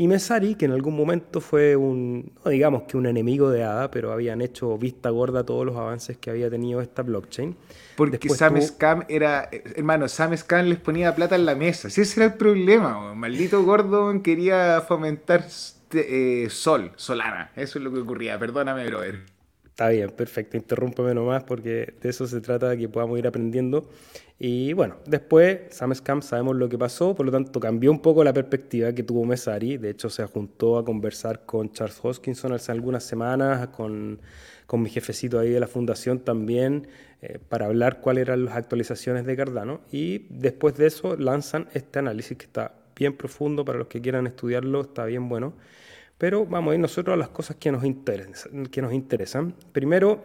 Y Mesari, que en algún momento fue un, no digamos que un enemigo de ADA, pero habían hecho vista gorda todos los avances que había tenido esta blockchain. Porque Sam Scam era, hermano, Sam Scam les ponía plata en la mesa. ese era el problema, maldito gordo quería fomentar eh, sol, solana. Eso es lo que ocurría, perdóname, brother. Está bien, perfecto, interrúmpeme nomás porque de eso se trata, de que podamos ir aprendiendo. Y bueno, después Scam sabemos lo que pasó, por lo tanto cambió un poco la perspectiva que tuvo Mesari. De hecho, se juntó a conversar con Charles Hoskinson hace algunas semanas, con, con mi jefecito ahí de la fundación también, eh, para hablar cuáles eran las actualizaciones de Cardano. Y después de eso lanzan este análisis que está bien profundo para los que quieran estudiarlo, está bien bueno. Pero vamos a ir nosotros a las cosas que nos interesan. Primero,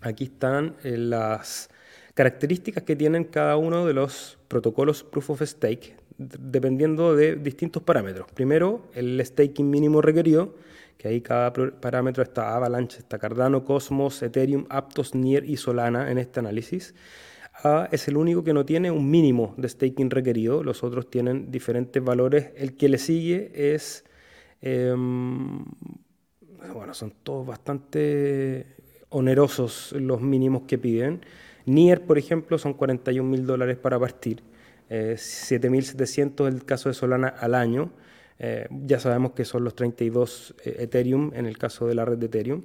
aquí están eh, las características que tienen cada uno de los protocolos Proof of Stake, dependiendo de distintos parámetros. Primero, el staking mínimo requerido, que ahí cada parámetro está Avalanche, está Cardano, Cosmos, Ethereum, Aptos, Nier y Solana en este análisis. es el único que no tiene un mínimo de staking requerido, los otros tienen diferentes valores. El que le sigue es, em, bueno, son todos bastante onerosos los mínimos que piden. Nier, por ejemplo, son 41 mil dólares para partir, eh, 7.700 el caso de Solana al año. Eh, ya sabemos que son los 32 eh, Ethereum en el caso de la red de Ethereum.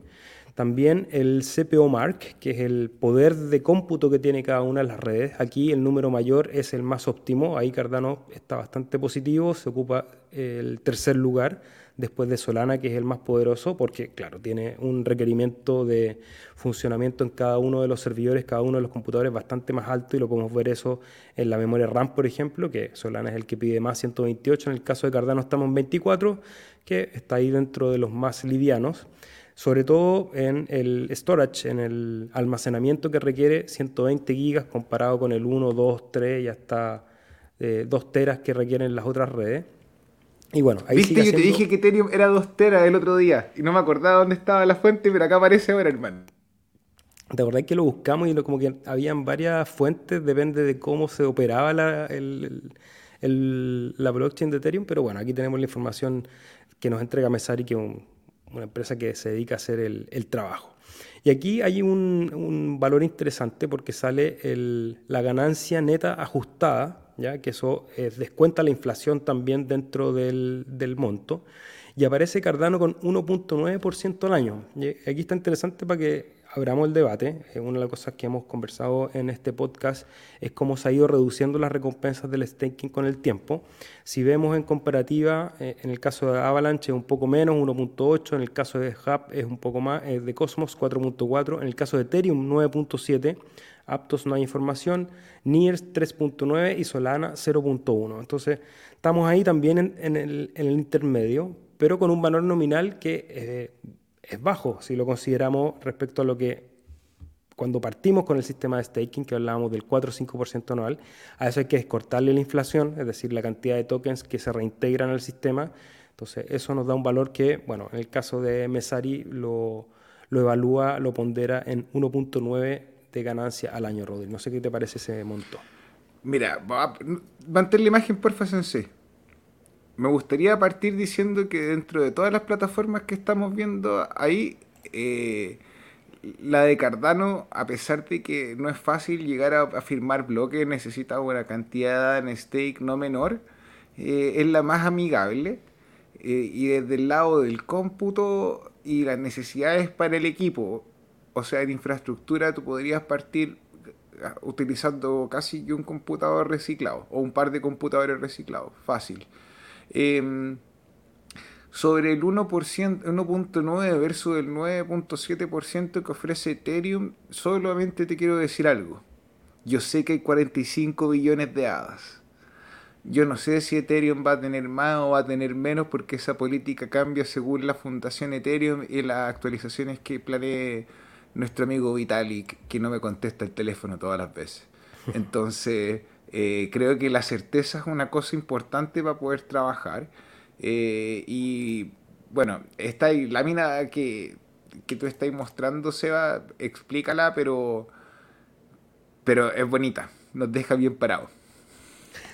También el CPO Mark, que es el poder de cómputo que tiene cada una de las redes. Aquí el número mayor es el más óptimo. Ahí Cardano está bastante positivo, se ocupa el tercer lugar después de Solana, que es el más poderoso, porque, claro, tiene un requerimiento de funcionamiento en cada uno de los servidores, cada uno de los computadores bastante más alto, y lo podemos ver eso en la memoria RAM, por ejemplo, que Solana es el que pide más 128, en el caso de Cardano estamos en 24, que está ahí dentro de los más livianos sobre todo en el storage, en el almacenamiento que requiere 120 gigas comparado con el 1, 2, 3 y hasta 2 eh, teras que requieren las otras redes. Y bueno, ahí Viste, yo te dije que Ethereum era 2 teras el otro día y no me acordaba dónde estaba la fuente, pero acá aparece ahora, hermano. ¿Te acordás que lo buscamos y como que habían varias fuentes, depende de cómo se operaba la, la blockchain de Ethereum? Pero bueno, aquí tenemos la información que nos entrega Mesari, que es una empresa que se dedica a hacer el, trabajo. Y aquí hay un, valor interesante porque sale la ganancia neta ajustada ¿ya? que eso eh, descuenta la inflación también dentro del, del monto, y aparece Cardano con 1.9% al año. Y aquí está interesante para que abramos el debate. Eh, una de las cosas que hemos conversado en este podcast es cómo se ha ido reduciendo las recompensas del staking con el tiempo. Si vemos en comparativa, eh, en el caso de Avalanche es un poco menos, 1.8, en el caso de Hub es un poco más, de Cosmos 4.4, en el caso de Ethereum 9.7, Aptos no hay información, NIRS 3.9 y Solana 0.1. Entonces, estamos ahí también en, el, intermedio, pero con un valor nominal que eh, es bajo si lo consideramos respecto a lo que cuando partimos con el sistema de staking, que hablábamos del 4 o 5% anual, a eso hay que cortarle la inflación, es decir, la cantidad de tokens que se reintegran al sistema. Entonces, eso nos da un valor que, bueno, en el caso de Mesari lo, lo evalúa, lo pondera en 1.9 de ganancia al año, Rodri. No sé qué te parece ese monto. Mira, mantén la imagen, porfa, Sensei. Me gustaría partir diciendo que dentro de todas las plataformas que estamos viendo ahí, eh, la de Cardano, a pesar de que no es fácil llegar a, firmar bloques, necesita una cantidad en stake no menor, eh, es la más amigable. Eh, y desde el lado del cómputo y las necesidades para el equipo, o sea, en infraestructura tú podrías partir ah, utilizando casi un computador reciclado o un par de computadores reciclados, fácil. Em, sobre el 1.9 versus el 9.7% que ofrece Ethereum, solamente te quiero decir algo. Yo sé que hay 45 billones de hadas. Yo no sé si Ethereum va a tener más o va a tener menos porque esa política cambia según la fundación Ethereum y las actualizaciones que planee nuestro amigo Vitalik, que no me contesta el teléfono todas las veces. *laughs* Entonces, eh, creo que la certeza es una cosa importante para poder trabajar. Eh, y bueno, esta lámina que, que tú estás mostrando, Seba, explícala, pero, pero es bonita, nos deja bien parados.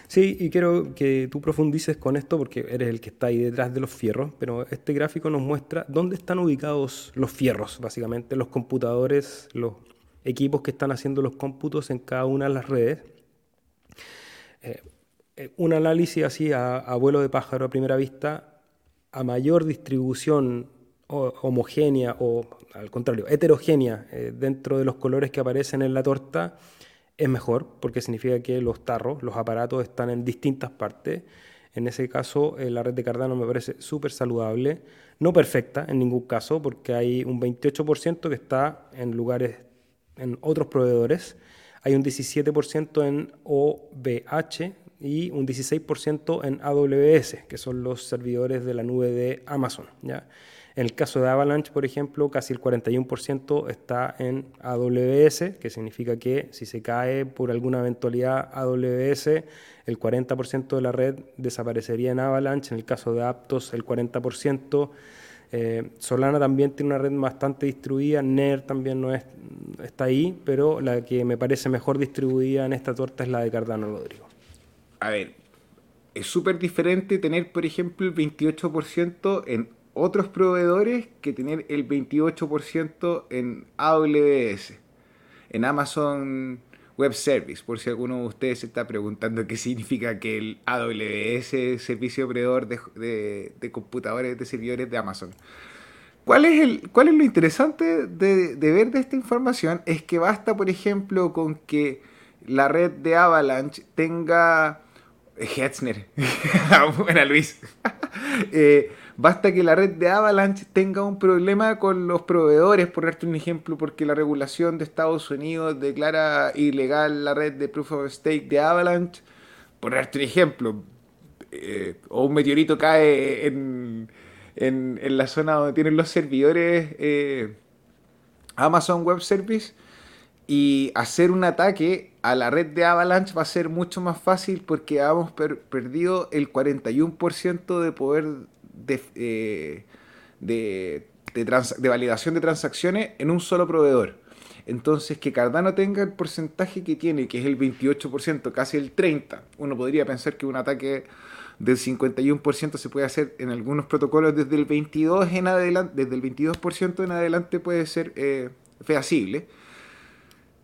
Sí, y quiero que tú profundices con esto porque eres el que está ahí detrás de los fierros, pero este gráfico nos muestra dónde están ubicados los fierros, básicamente, los computadores, los equipos que están haciendo los cómputos en cada una de las redes. Eh, eh, un análisis así a, vuelo de pájaro a primera vista, a mayor distribución homogénea o al contrario, heterogénea eh, dentro de los colores que aparecen en la torta, es mejor porque significa que los tarros, los aparatos están en distintas partes. En ese caso, eh, la red de Cardano me parece súper saludable, no perfecta en ningún caso, porque hay un 28% que está en lugares, en otros proveedores, hay un 17% en OVH y un 16% en AWS, que son los servidores de la nube de Amazon. ¿ya? En el caso de Avalanche, por ejemplo, casi el 41% está en AWS, que significa que si se cae por alguna eventualidad AWS, el 40% de la red desaparecería en Avalanche. En el caso de Aptos, el 40%. Eh, Solana también tiene una red bastante distribuida, NER también no es, está ahí, pero la que me parece mejor distribuida en esta torta es la de Cardano, Rodrigo. A ver, es súper diferente tener, por ejemplo, el 28% en otros proveedores que tener el 28% en AWS, en Amazon Web Service, por si alguno de ustedes se está preguntando qué significa que el AWS, servicio proveedor de, de, computadores, de servidores de Amazon. ¿Cuál es, el, cuál es lo interesante de, de, ver de esta información? Es que basta, por ejemplo, con que la red de Avalanche tenga... Hetzner. *laughs* Buena Luis. *laughs* eh, Basta que la red de Avalanche tenga un problema con los proveedores, por darte un ejemplo, porque la regulación de Estados Unidos declara ilegal la red de Proof of Stake de Avalanche, por darte un ejemplo, eh, o un meteorito cae en, la zona donde tienen los servidores eh, Amazon Web Service, y hacer un ataque a la red de Avalanche va a ser mucho más fácil porque hemos perdido el 41% de poder eh, de, de, validación de transacciones en un solo proveedor. Entonces, que Cardano tenga el porcentaje que tiene, que es el 28%, casi el 30%, uno podría pensar que un ataque del 51% se puede hacer en algunos protocolos desde el 22% en adelante, desde el 22% en adelante puede ser eh, feasible.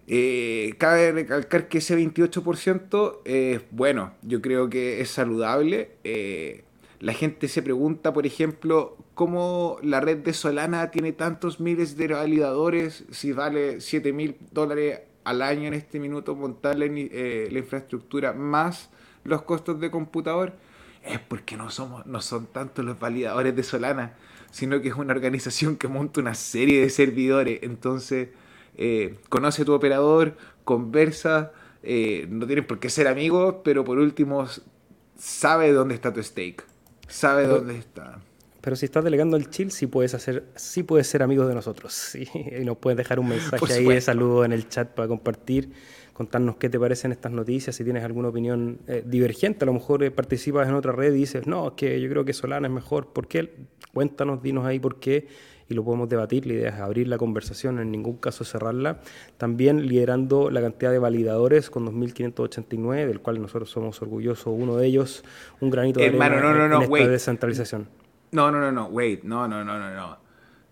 Eh, cabe recalcar que ese 28%, eh, bueno, yo creo que es saludable. Eh, la gente se pregunta, por ejemplo, cómo la red de Solana tiene tantos miles de validadores si vale 7 mil dólares al año en este minuto montarle eh, la infraestructura más los costos de computador. Es porque no, somos, no son tantos los validadores de Solana, sino que es una organización que monta una serie de servidores. Entonces, eh, conoce tu operador, conversa, eh, no tienen por qué ser amigos, pero por último, sabe dónde está tu stake sabe dónde está. Pero si estás delegando el chill, sí puedes hacer, sí puedes ser amigo de nosotros. *laughs* Sí, y nos puedes dejar un mensaje ahí de saludo en el chat para compartir, contarnos qué te parecen estas noticias, si tienes alguna opinión eh, divergente, a lo mejor eh, participas en otra red y dices, no, es que yo creo que Solana es mejor, ¿por qué? Cuéntanos, dinos ahí por qué y lo podemos debatir. La idea es abrir la conversación, en ningún caso cerrarla. También liderando la cantidad de validadores con 2.589, del cual nosotros somos orgullosos, uno de ellos, un granito de Hermano, no, no, no, en esta descentralización. No, no, no, no, wait, no, no, no, no, no.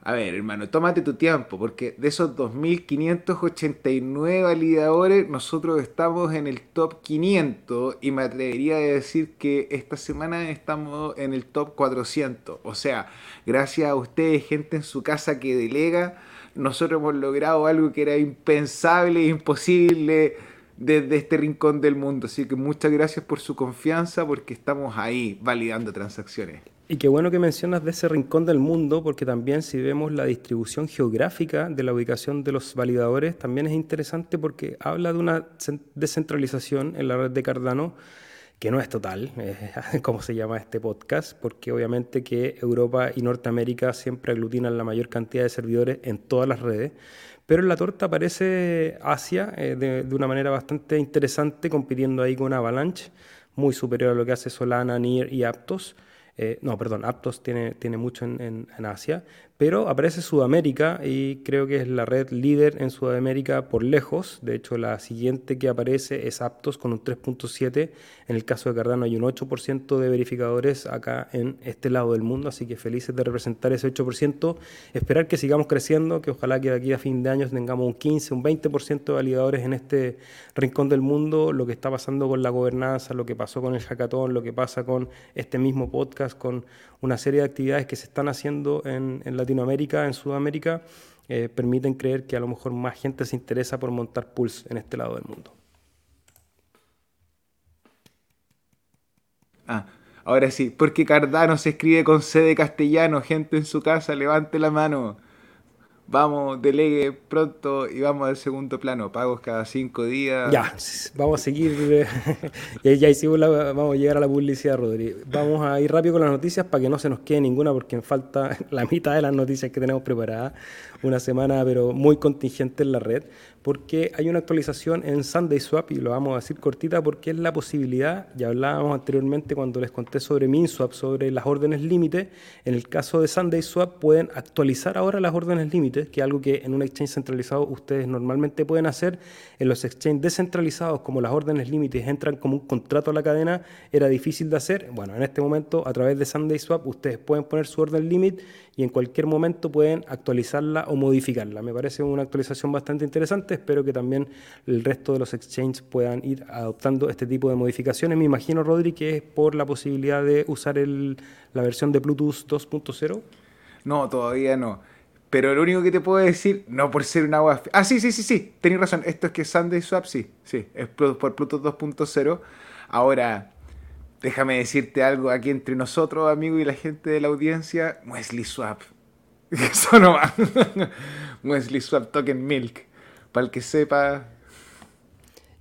A ver, hermano, tómate tu tiempo, porque de esos 2.589 validadores, nosotros estamos en el top 500 y me atrevería a decir que esta semana estamos en el top 400. O sea, gracias a ustedes, gente en su casa que delega, nosotros hemos logrado algo que era impensable, imposible desde este rincón del mundo. Así que muchas gracias por su confianza, porque estamos ahí validando transacciones. Y qué bueno que mencionas de ese rincón del mundo, porque también si vemos la distribución geográfica de la ubicación de los validadores, también es interesante porque habla de una descentralización en la red de Cardano, que no es total, *laughs* como se llama este podcast, porque obviamente que Europa y Norteamérica siempre aglutinan la mayor cantidad de servidores en todas las redes, pero en la torta aparece Asia eh, de, una manera bastante interesante, compitiendo ahí con Avalanche, muy superior a lo que hace Solana, Nier y Aptos. Eh, no, perdón, Aptos tiene, mucho en, Asia, pero aparece Sudamérica y creo que es la red líder en Sudamérica por lejos. De hecho, la siguiente que aparece es Aptos con un 3.7. En el caso de Cardano hay un 8% de verificadores acá en este lado del mundo, así que felices de representar ese 8%. Esperar que sigamos creciendo, que ojalá que de aquí a fin de año tengamos un 15, un 20% de validadores en este rincón del mundo. Lo que está pasando con la gobernanza, lo que pasó con el hackathon, lo que pasa con este mismo podcast, con una serie de actividades que se están haciendo en, Latinoamérica, en Sudamérica, eh, permiten creer que a lo mejor más gente se interesa por montar Pulse en este lado del mundo. Ah, ahora sí, porque Cardano se escribe con C de castellano, gente en su casa, levante la mano vamos, delegue pronto y vamos al segundo plano, pagos cada cinco días. Ya, vamos a seguir, *laughs* ya, ya, hicimos la, vamos a llegar a la publicidad, Rodri. Vamos a ir rápido con las noticias para que no se nos quede ninguna, porque falta *laughs* la mitad de las noticias que tenemos preparadas, una semana pero muy contingente en la red. porque hay una actualización en Sunday Swap y lo vamos a decir cortita porque es la posibilidad, ya hablábamos anteriormente cuando les conté sobre MinSwap, sobre las órdenes límite, en el caso de Sunday Swap pueden actualizar ahora las órdenes límite, que es algo que en un exchange centralizado ustedes normalmente pueden hacer, en los exchanges descentralizados como las órdenes límites entran como un contrato a la cadena, era difícil de hacer, bueno, en este momento a través de Sunday Swap ustedes pueden poner su orden límite y en cualquier momento pueden actualizarla o modificarla. Me parece una actualización bastante interesante, espero que también el resto de los exchanges puedan ir adoptando este tipo de modificaciones. Me imagino, Rodri, que es por la posibilidad de usar el, la versión de Bluetooth 2.0. No, todavía no. Pero lo único que te puedo decir, no por ser una web... Ah, sí, sí, sí, sí, tenéis razón. Esto es que Sunday Swap, sí, sí, es por Bluetooth 2.0. Ahora, déjame decirte algo aquí entre nosotros, amigo, y la gente de la audiencia. Wesley Swap. *laughs* Eso no va. *laughs* Wesley Swap Token Milk. Para el que sepa,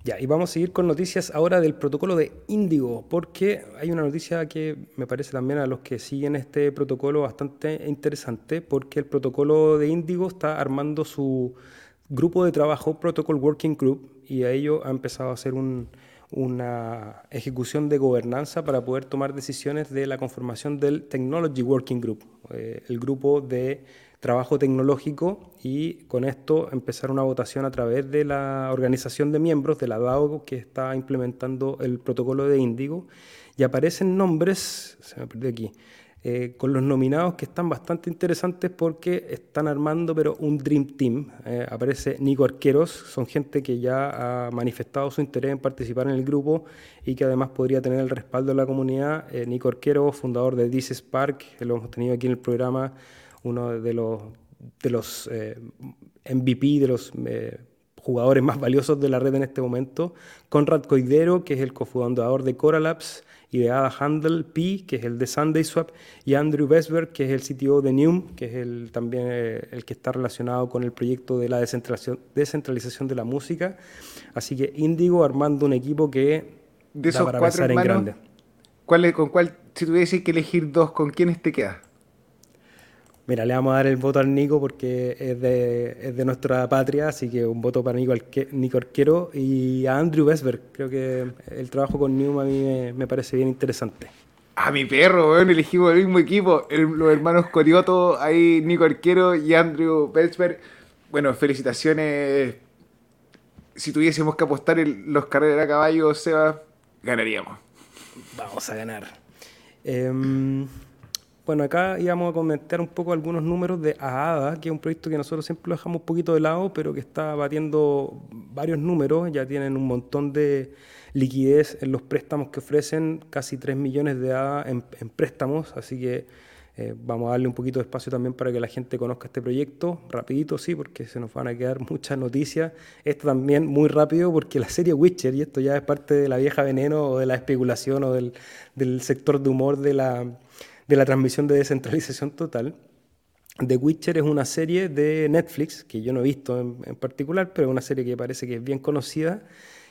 ya, y vamos a seguir con noticias ahora del protocolo de Índigo, porque hay una noticia que me parece también a los que siguen este protocolo bastante interesante, porque el protocolo de Índigo está armando su grupo de trabajo, Protocol Working Group, y a ello ha empezado a hacer una ejecución de gobernanza para poder tomar decisiones de la conformación del Technology Working Group, eh, el grupo de trabajo tecnológico y con esto empezar una votación a través de la organización de miembros de la DAO que está implementando el protocolo de Índigo. Y aparecen nombres, se me perdió aquí, eh, con los nominados que están bastante interesantes porque están armando pero un Dream Team. Eh, aparece Nico Arqueros, son gente que ya ha manifestado su interés en participar en el grupo y que además podría tener el respaldo de la comunidad. Eh, Nico Arqueros, fundador de This Spark, que lo hemos tenido aquí en el programa uno de los, de los eh, MVP, de los jugadores más valiosos de la red en este momento, Conrad Coidero, que es el cofundador de Coralabs, y de Ada Handel P, que es el de SundaySwap, y Andrew Vesberg, que es el CTO de Neum, que es el, también eh, el que está relacionado con el proyecto de la descentralización, descentralización de la música. Así que Indigo armando un equipo que de esos para cuatro hermanos, en grande. ¿cuál, con cuál, si tuviese que elegir dos, ¿con quiénes te quedas? Mira, le vamos a dar el voto al Nico porque es de, es de nuestra patria, así que un voto para Nico, Nico Arquero y a Andrew Vesberg. Creo que el trabajo con Newman a mí me, parece bien interesante. A mi perro, weón, elegimos el mismo equipo. los hermanos Corioto, ahí Nico Arquero y Andrew Vesberg. Bueno, felicitaciones. Si tuviésemos que apostar en los carreras a caballo, Seba, ganaríamos. Vamos a ganar. Eh, bueno, acá íbamos a comentar un poco algunos números de AADA, que es un proyecto que nosotros siempre lo dejamos un poquito de lado, pero que está batiendo varios números, ya tienen un montón de liquidez en los préstamos que ofrecen, casi 3 millones de ADA en, préstamos, así que eh, vamos a darle un poquito de espacio también para que la gente conozca este proyecto, rapidito sí, porque se nos van a quedar *laughs* muchas noticias, esto también muy rápido porque la serie Witcher, y esto ya es parte de la vieja veneno o de la especulación o del sector de humor de la de la transmisión de descentralización total. The Witcher es una serie de Netflix, que yo no he visto en, particular, pero es una serie que parece que es bien conocida.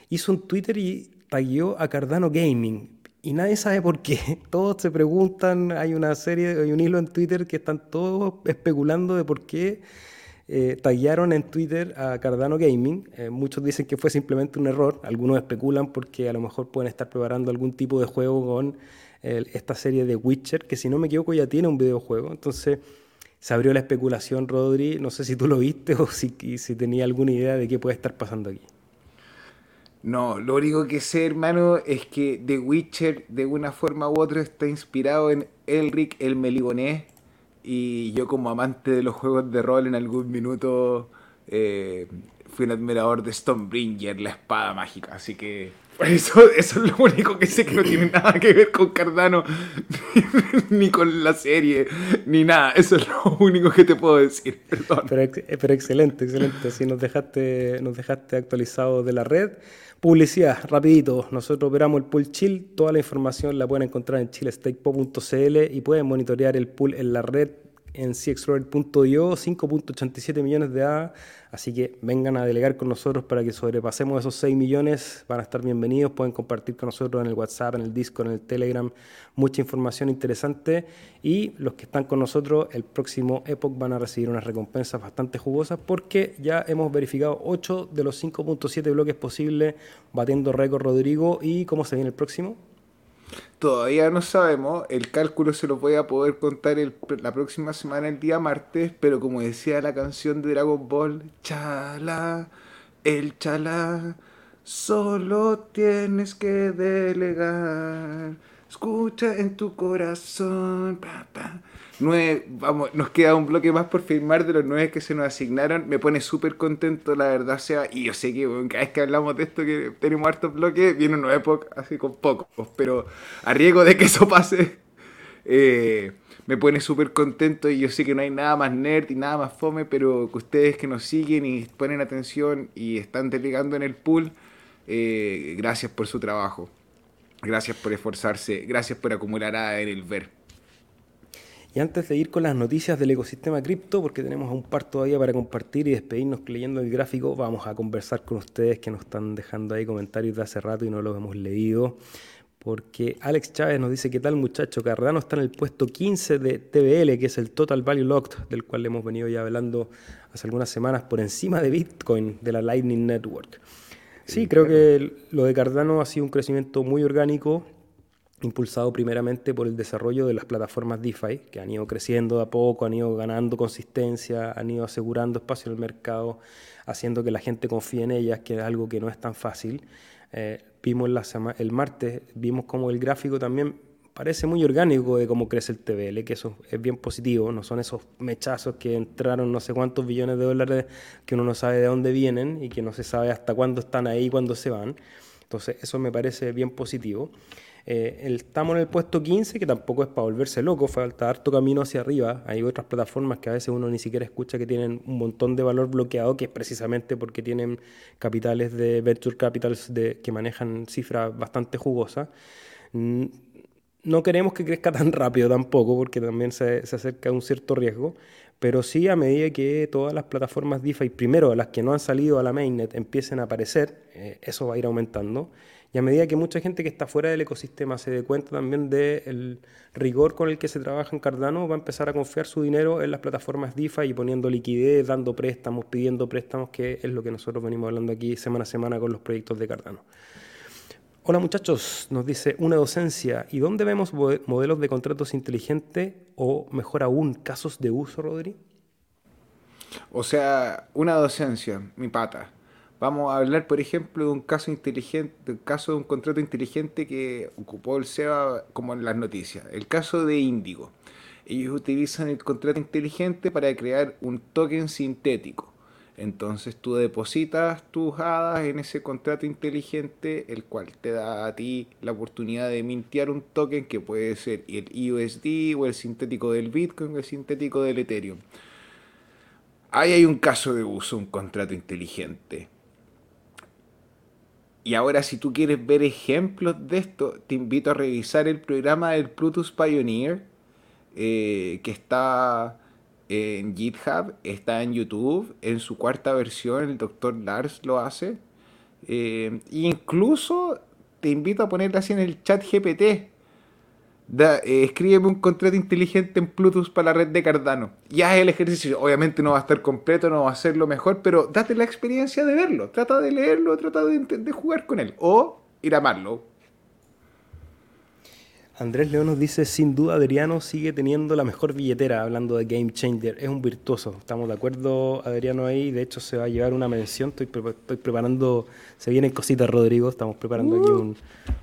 Hizo un Twitter y tagueó a Cardano Gaming. Y nadie sabe por qué. *laughs* Todos se preguntan, hay una serie, hay un hilo en Twitter que están todos especulando de por qué eh, en Twitter a Cardano Gaming. Eh, muchos dicen que fue simplemente un error, algunos especulan porque a lo mejor pueden estar preparando algún tipo de juego con esta serie de Witcher, que si no me equivoco ya tiene un videojuego. Entonces se abrió la especulación, Rodri. No sé si tú lo viste *laughs* o si, si tenía alguna idea de qué puede estar pasando aquí. No, lo único que sé, hermano, es que The Witcher de una forma u otra está inspirado en Elric el Meligonés. Y yo como amante de los juegos de rol en algún minuto eh, fui un admirador de Stonebringer, la espada mágica. Así que *laughs* eso, eso es lo único que sé que no tiene nada que ver con Cardano, *laughs* ni con la serie, ni nada. Eso es lo único que te puedo decir. Perdón. Pero, pero excelente, excelente. Si nos dejaste, nos dejaste actualizados de la red. Publicidad, rapidito. Nosotros operamos el pool chill. Toda la información la pueden encontrar en chillestake.cl y pueden monitorear el pool en la red en cexplorer.io, 5.87 millones de A. Así que vengan a delegar con nosotros para que sobrepasemos esos 6 millones. Van a estar bienvenidos. Pueden compartir con nosotros en el WhatsApp, en el Discord, en el Telegram. Mucha información interesante. Y los que están con nosotros, el próximo Epoch van a recibir unas recompensas bastante jugosas porque ya hemos verificado 8 de los 5.7 bloques posibles, batiendo récord Rodrigo. ¿Y cómo se viene el próximo? Todavía no sabemos, el cálculo se lo voy a poder contar la próxima semana, el día martes, pero como decía la canción de Dragon Ball, chala, el chala, solo tienes que delegar, escucha en tu corazón, pa, Nueve, vamos, nos queda un bloque más por firmar de los nueve que se nos asignaron. Me pone súper contento, la verdad, sea, y yo sé que cada vez que hablamos de esto, que tenemos hartos bloques, viene una época así con pocos, pero a riesgo de que eso pase, eh, me pone súper contento y yo sé que no hay nada más nerd y nada más fome, pero que ustedes que nos siguen y ponen atención y están delegando en el pool, eh, gracias por su trabajo. Gracias por esforzarse, gracias por acumular A en el ver. Y antes de ir con las noticias del ecosistema cripto, porque tenemos un par todavía para compartir y despedirnos leyendo el gráfico, vamos a conversar con ustedes que nos están dejando ahí comentarios de hace rato y no los hemos leído. Porque Alex Chávez nos dice, ¿qué tal muchacho? Cardano está en el puesto 15 de TBL, que es el Total Value Locked, del cual hemos venido ya hablando hace algunas semanas, por encima de Bitcoin, de la Lightning Network. Sí, creo que lo de Cardano ha sido un crecimiento muy orgánico, impulsado primeramente por el desarrollo de las plataformas DeFi, que han ido creciendo de a poco, han ido ganando consistencia, han ido asegurando espacio en el mercado, haciendo que la gente confíe en ellas, que es algo que no es tan fácil. Eh, vimos el martes, vimos como el gráfico también parece muy orgánico de cómo crece el TBL, que eso es bien positivo, no son esos mechazos que entraron no sé cuántos billones de dólares que uno no sabe de dónde vienen y que no se sabe hasta cuándo están ahí y cuándo se van. Entonces eso me parece bien positivo. Eh, estamos en el puesto 15, que tampoco es para volverse loco, falta harto camino hacia arriba. Hay otras plataformas que a veces uno ni siquiera escucha que tienen un montón de valor bloqueado, que es precisamente porque tienen capitales de venture capitals que manejan cifras bastante jugosas. No queremos que crezca *laughs* tan rápido tampoco, porque también se, se acerca un cierto riesgo, pero sí a medida que todas las plataformas DeFi, primero las que no han salido a la mainnet, empiecen a aparecer, eh, eso va a ir aumentando. Y a medida que mucha gente que está fuera del ecosistema se dé cuenta también del rigor con el que se trabaja en Cardano, va a empezar a confiar su dinero en las plataformas DeFi y poniendo liquidez, dando préstamos, pidiendo préstamos, que es lo que nosotros venimos hablando aquí semana a semana con los proyectos de Cardano. Hola muchachos, nos dice una docencia. ¿Y dónde vemos modelos de contratos inteligentes o mejor aún casos de uso, Rodri? O sea, una docencia, mi pata. Vamos a hablar, por ejemplo, de un caso de un contrato inteligente que ocupó el SEBA como en las noticias. El caso de Índigo. Ellos utilizan el contrato inteligente para crear un token sintético. Entonces tú depositas tus hadas en ese contrato inteligente, el cual te da a ti la oportunidad de mintear un token que puede ser el USD o el sintético del Bitcoin o el sintético del Ethereum. Ahí hay un caso de uso, un contrato inteligente. Y ahora si tú quieres ver ejemplos de esto, te invito a revisar el programa del Plutus Pioneer, eh, que está en GitHub, está en YouTube, en su cuarta versión el doctor Lars lo hace. Eh, incluso te invito a ponerle así en el chat GPT da, eh, escríbeme un contrato inteligente en Plutus para la red de Cardano. Y haz el ejercicio. Obviamente no va a estar completo, no va a ser lo mejor, pero date la experiencia de verlo. Trata de leerlo, trata de, de jugar con él. O ir a amarlo. Andrés León nos dice, sin duda Adriano sigue teniendo la mejor billetera, hablando de Game Changer, es un virtuoso, estamos de acuerdo Adriano ahí, de hecho se va a llevar una mención, estoy, estoy preparando, se vienen cositas Rodrigo, estamos preparando aquí un,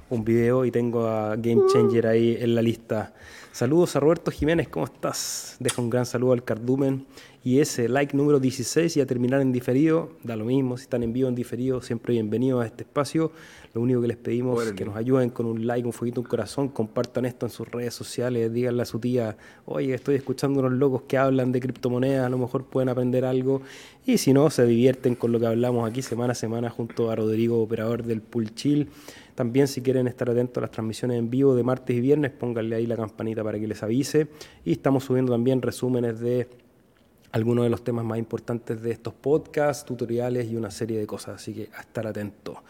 un video y tengo a Game Changer ahí en la lista. Saludos a Roberto Jiménez, ¿cómo estás? Deja un gran saludo al Cardumen. Y ese like número 16 y a terminar en diferido, da lo mismo, si están en vivo en diferido, siempre bienvenidos a este espacio. Lo único que les pedimos es que nos ayuden con un like, un fueguito, un corazón, compartan esto en sus redes sociales, díganle a su tía, oye, estoy escuchando unos locos que hablan de criptomonedas, a lo mejor pueden aprender algo. Y si no, se divierten con lo que hablamos aquí semana a semana junto a Rodrigo, operador del Pool Chill. También si quieren estar atentos a las transmisiones en vivo de martes y viernes, pónganle ahí la campanita para que les avise. Y estamos subiendo también resúmenes de algunos de los temas más importantes de estos podcasts, tutoriales y una serie de cosas, así que a estar atento.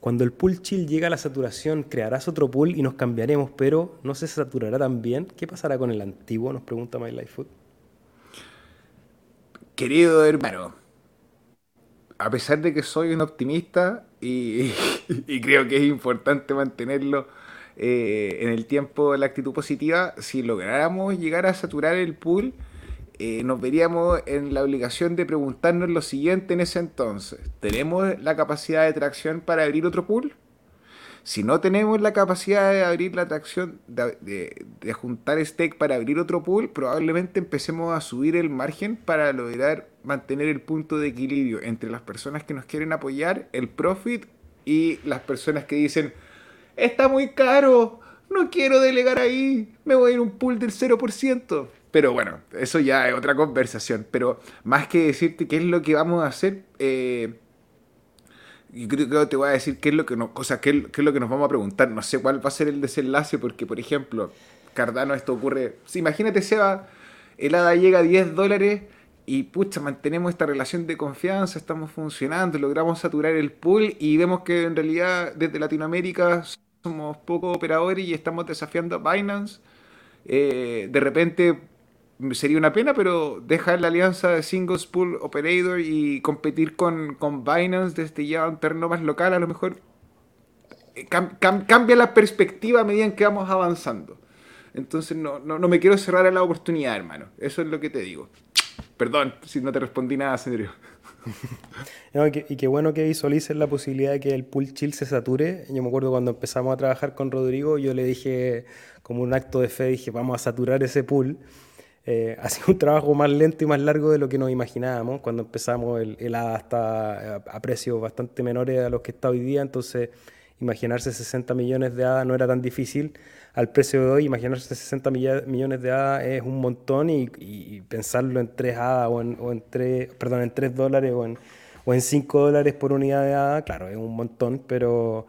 Cuando el pool chill llega a la saturación, crearás otro pool y nos cambiaremos, pero no se saturará también. ¿Qué pasará con el antiguo? Nos pregunta My Life Food. Querido hermano, a pesar de que soy un optimista y, *laughs* creo que es importante mantenerlo eh, en el tiempo la actitud positiva, si lográramos llegar a saturar el pool, eh, nos veríamos en la obligación de preguntarnos lo siguiente en ese entonces. ¿Tenemos la capacidad de tracción para abrir otro pool? Si no tenemos la capacidad de abrir la tracción, de, juntar stake para abrir otro pool, probablemente empecemos a subir el margen para lograr mantener el punto de equilibrio entre las personas que nos quieren apoyar, el profit, y las personas que dicen, está muy caro, no quiero delegar ahí, me voy a ir a un pool del 0%. Pero bueno, eso ya es otra conversación. Pero más que decirte qué es lo que vamos a hacer, eh, yo creo que te voy a decir qué es lo que nos, o qué, es lo que nos vamos a preguntar. No sé cuál va a ser el desenlace, porque por ejemplo, Cardano esto ocurre. Imagínate, Seba, el ADA llega a 10 dólares y pucha, mantenemos esta relación de confianza, estamos funcionando, logramos saturar el pool y vemos que en realidad desde Latinoamérica somos pocos operadores y estamos desafiando a Binance. Eh, de repente sería una pena, pero dejar la alianza de Single Pool Operator y competir con, con Binance desde ya un terreno más local, a lo mejor eh, cambia la perspectiva a medida que vamos avanzando. Entonces no, no, no, me quiero cerrar a la oportunidad, hermano. Eso es lo que te digo. Perdón si no te respondí nada, serio. *laughs* y, qué bueno que visualices la posibilidad de que el pool chill se sature. Yo me acuerdo cuando empezamos a trabajar con Rodrigo, yo le dije, como un acto de fe, dije, vamos a saturar ese pool eh, *laughs* ha sido un trabajo más lento y más largo de lo que nos imaginábamos. Cuando empezamos, el, el ADA está a precios bastante menores a los que está hoy día, entonces imaginarse 60 millones de ADA no era tan difícil. Al precio de hoy, imaginarse 60 millones de ADA es un montón y, pensarlo en 3 ADA o en, o en 3, perdón, en 3 dólares o en, o en 5 dólares por unidad de ADA, claro, es un montón, pero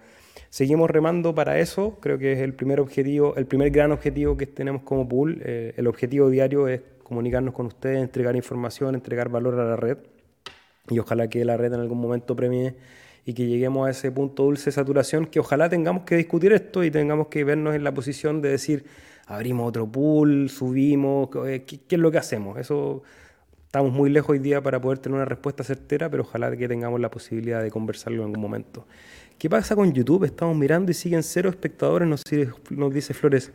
Seguimos remando para eso, creo que es el primer objetivo, el primer gran objetivo que tenemos como pool. Eh, el objetivo diario es comunicarnos con ustedes, entregar información, entregar valor a la red y ojalá que la red en algún momento premie y que lleguemos a ese punto dulce de saturación, que ojalá tengamos que discutir esto y tengamos que vernos en la posición de decir, abrimos otro pool, subimos, eh, ¿qué, qué es lo que hacemos? Eso estamos muy lejos hoy día para poder tener una respuesta certera, pero ojalá que tengamos la posibilidad de conversarlo en algún momento. ¿Qué pasa con YouTube? Estamos mirando y siguen cero espectadores, nos, nos dice Flores.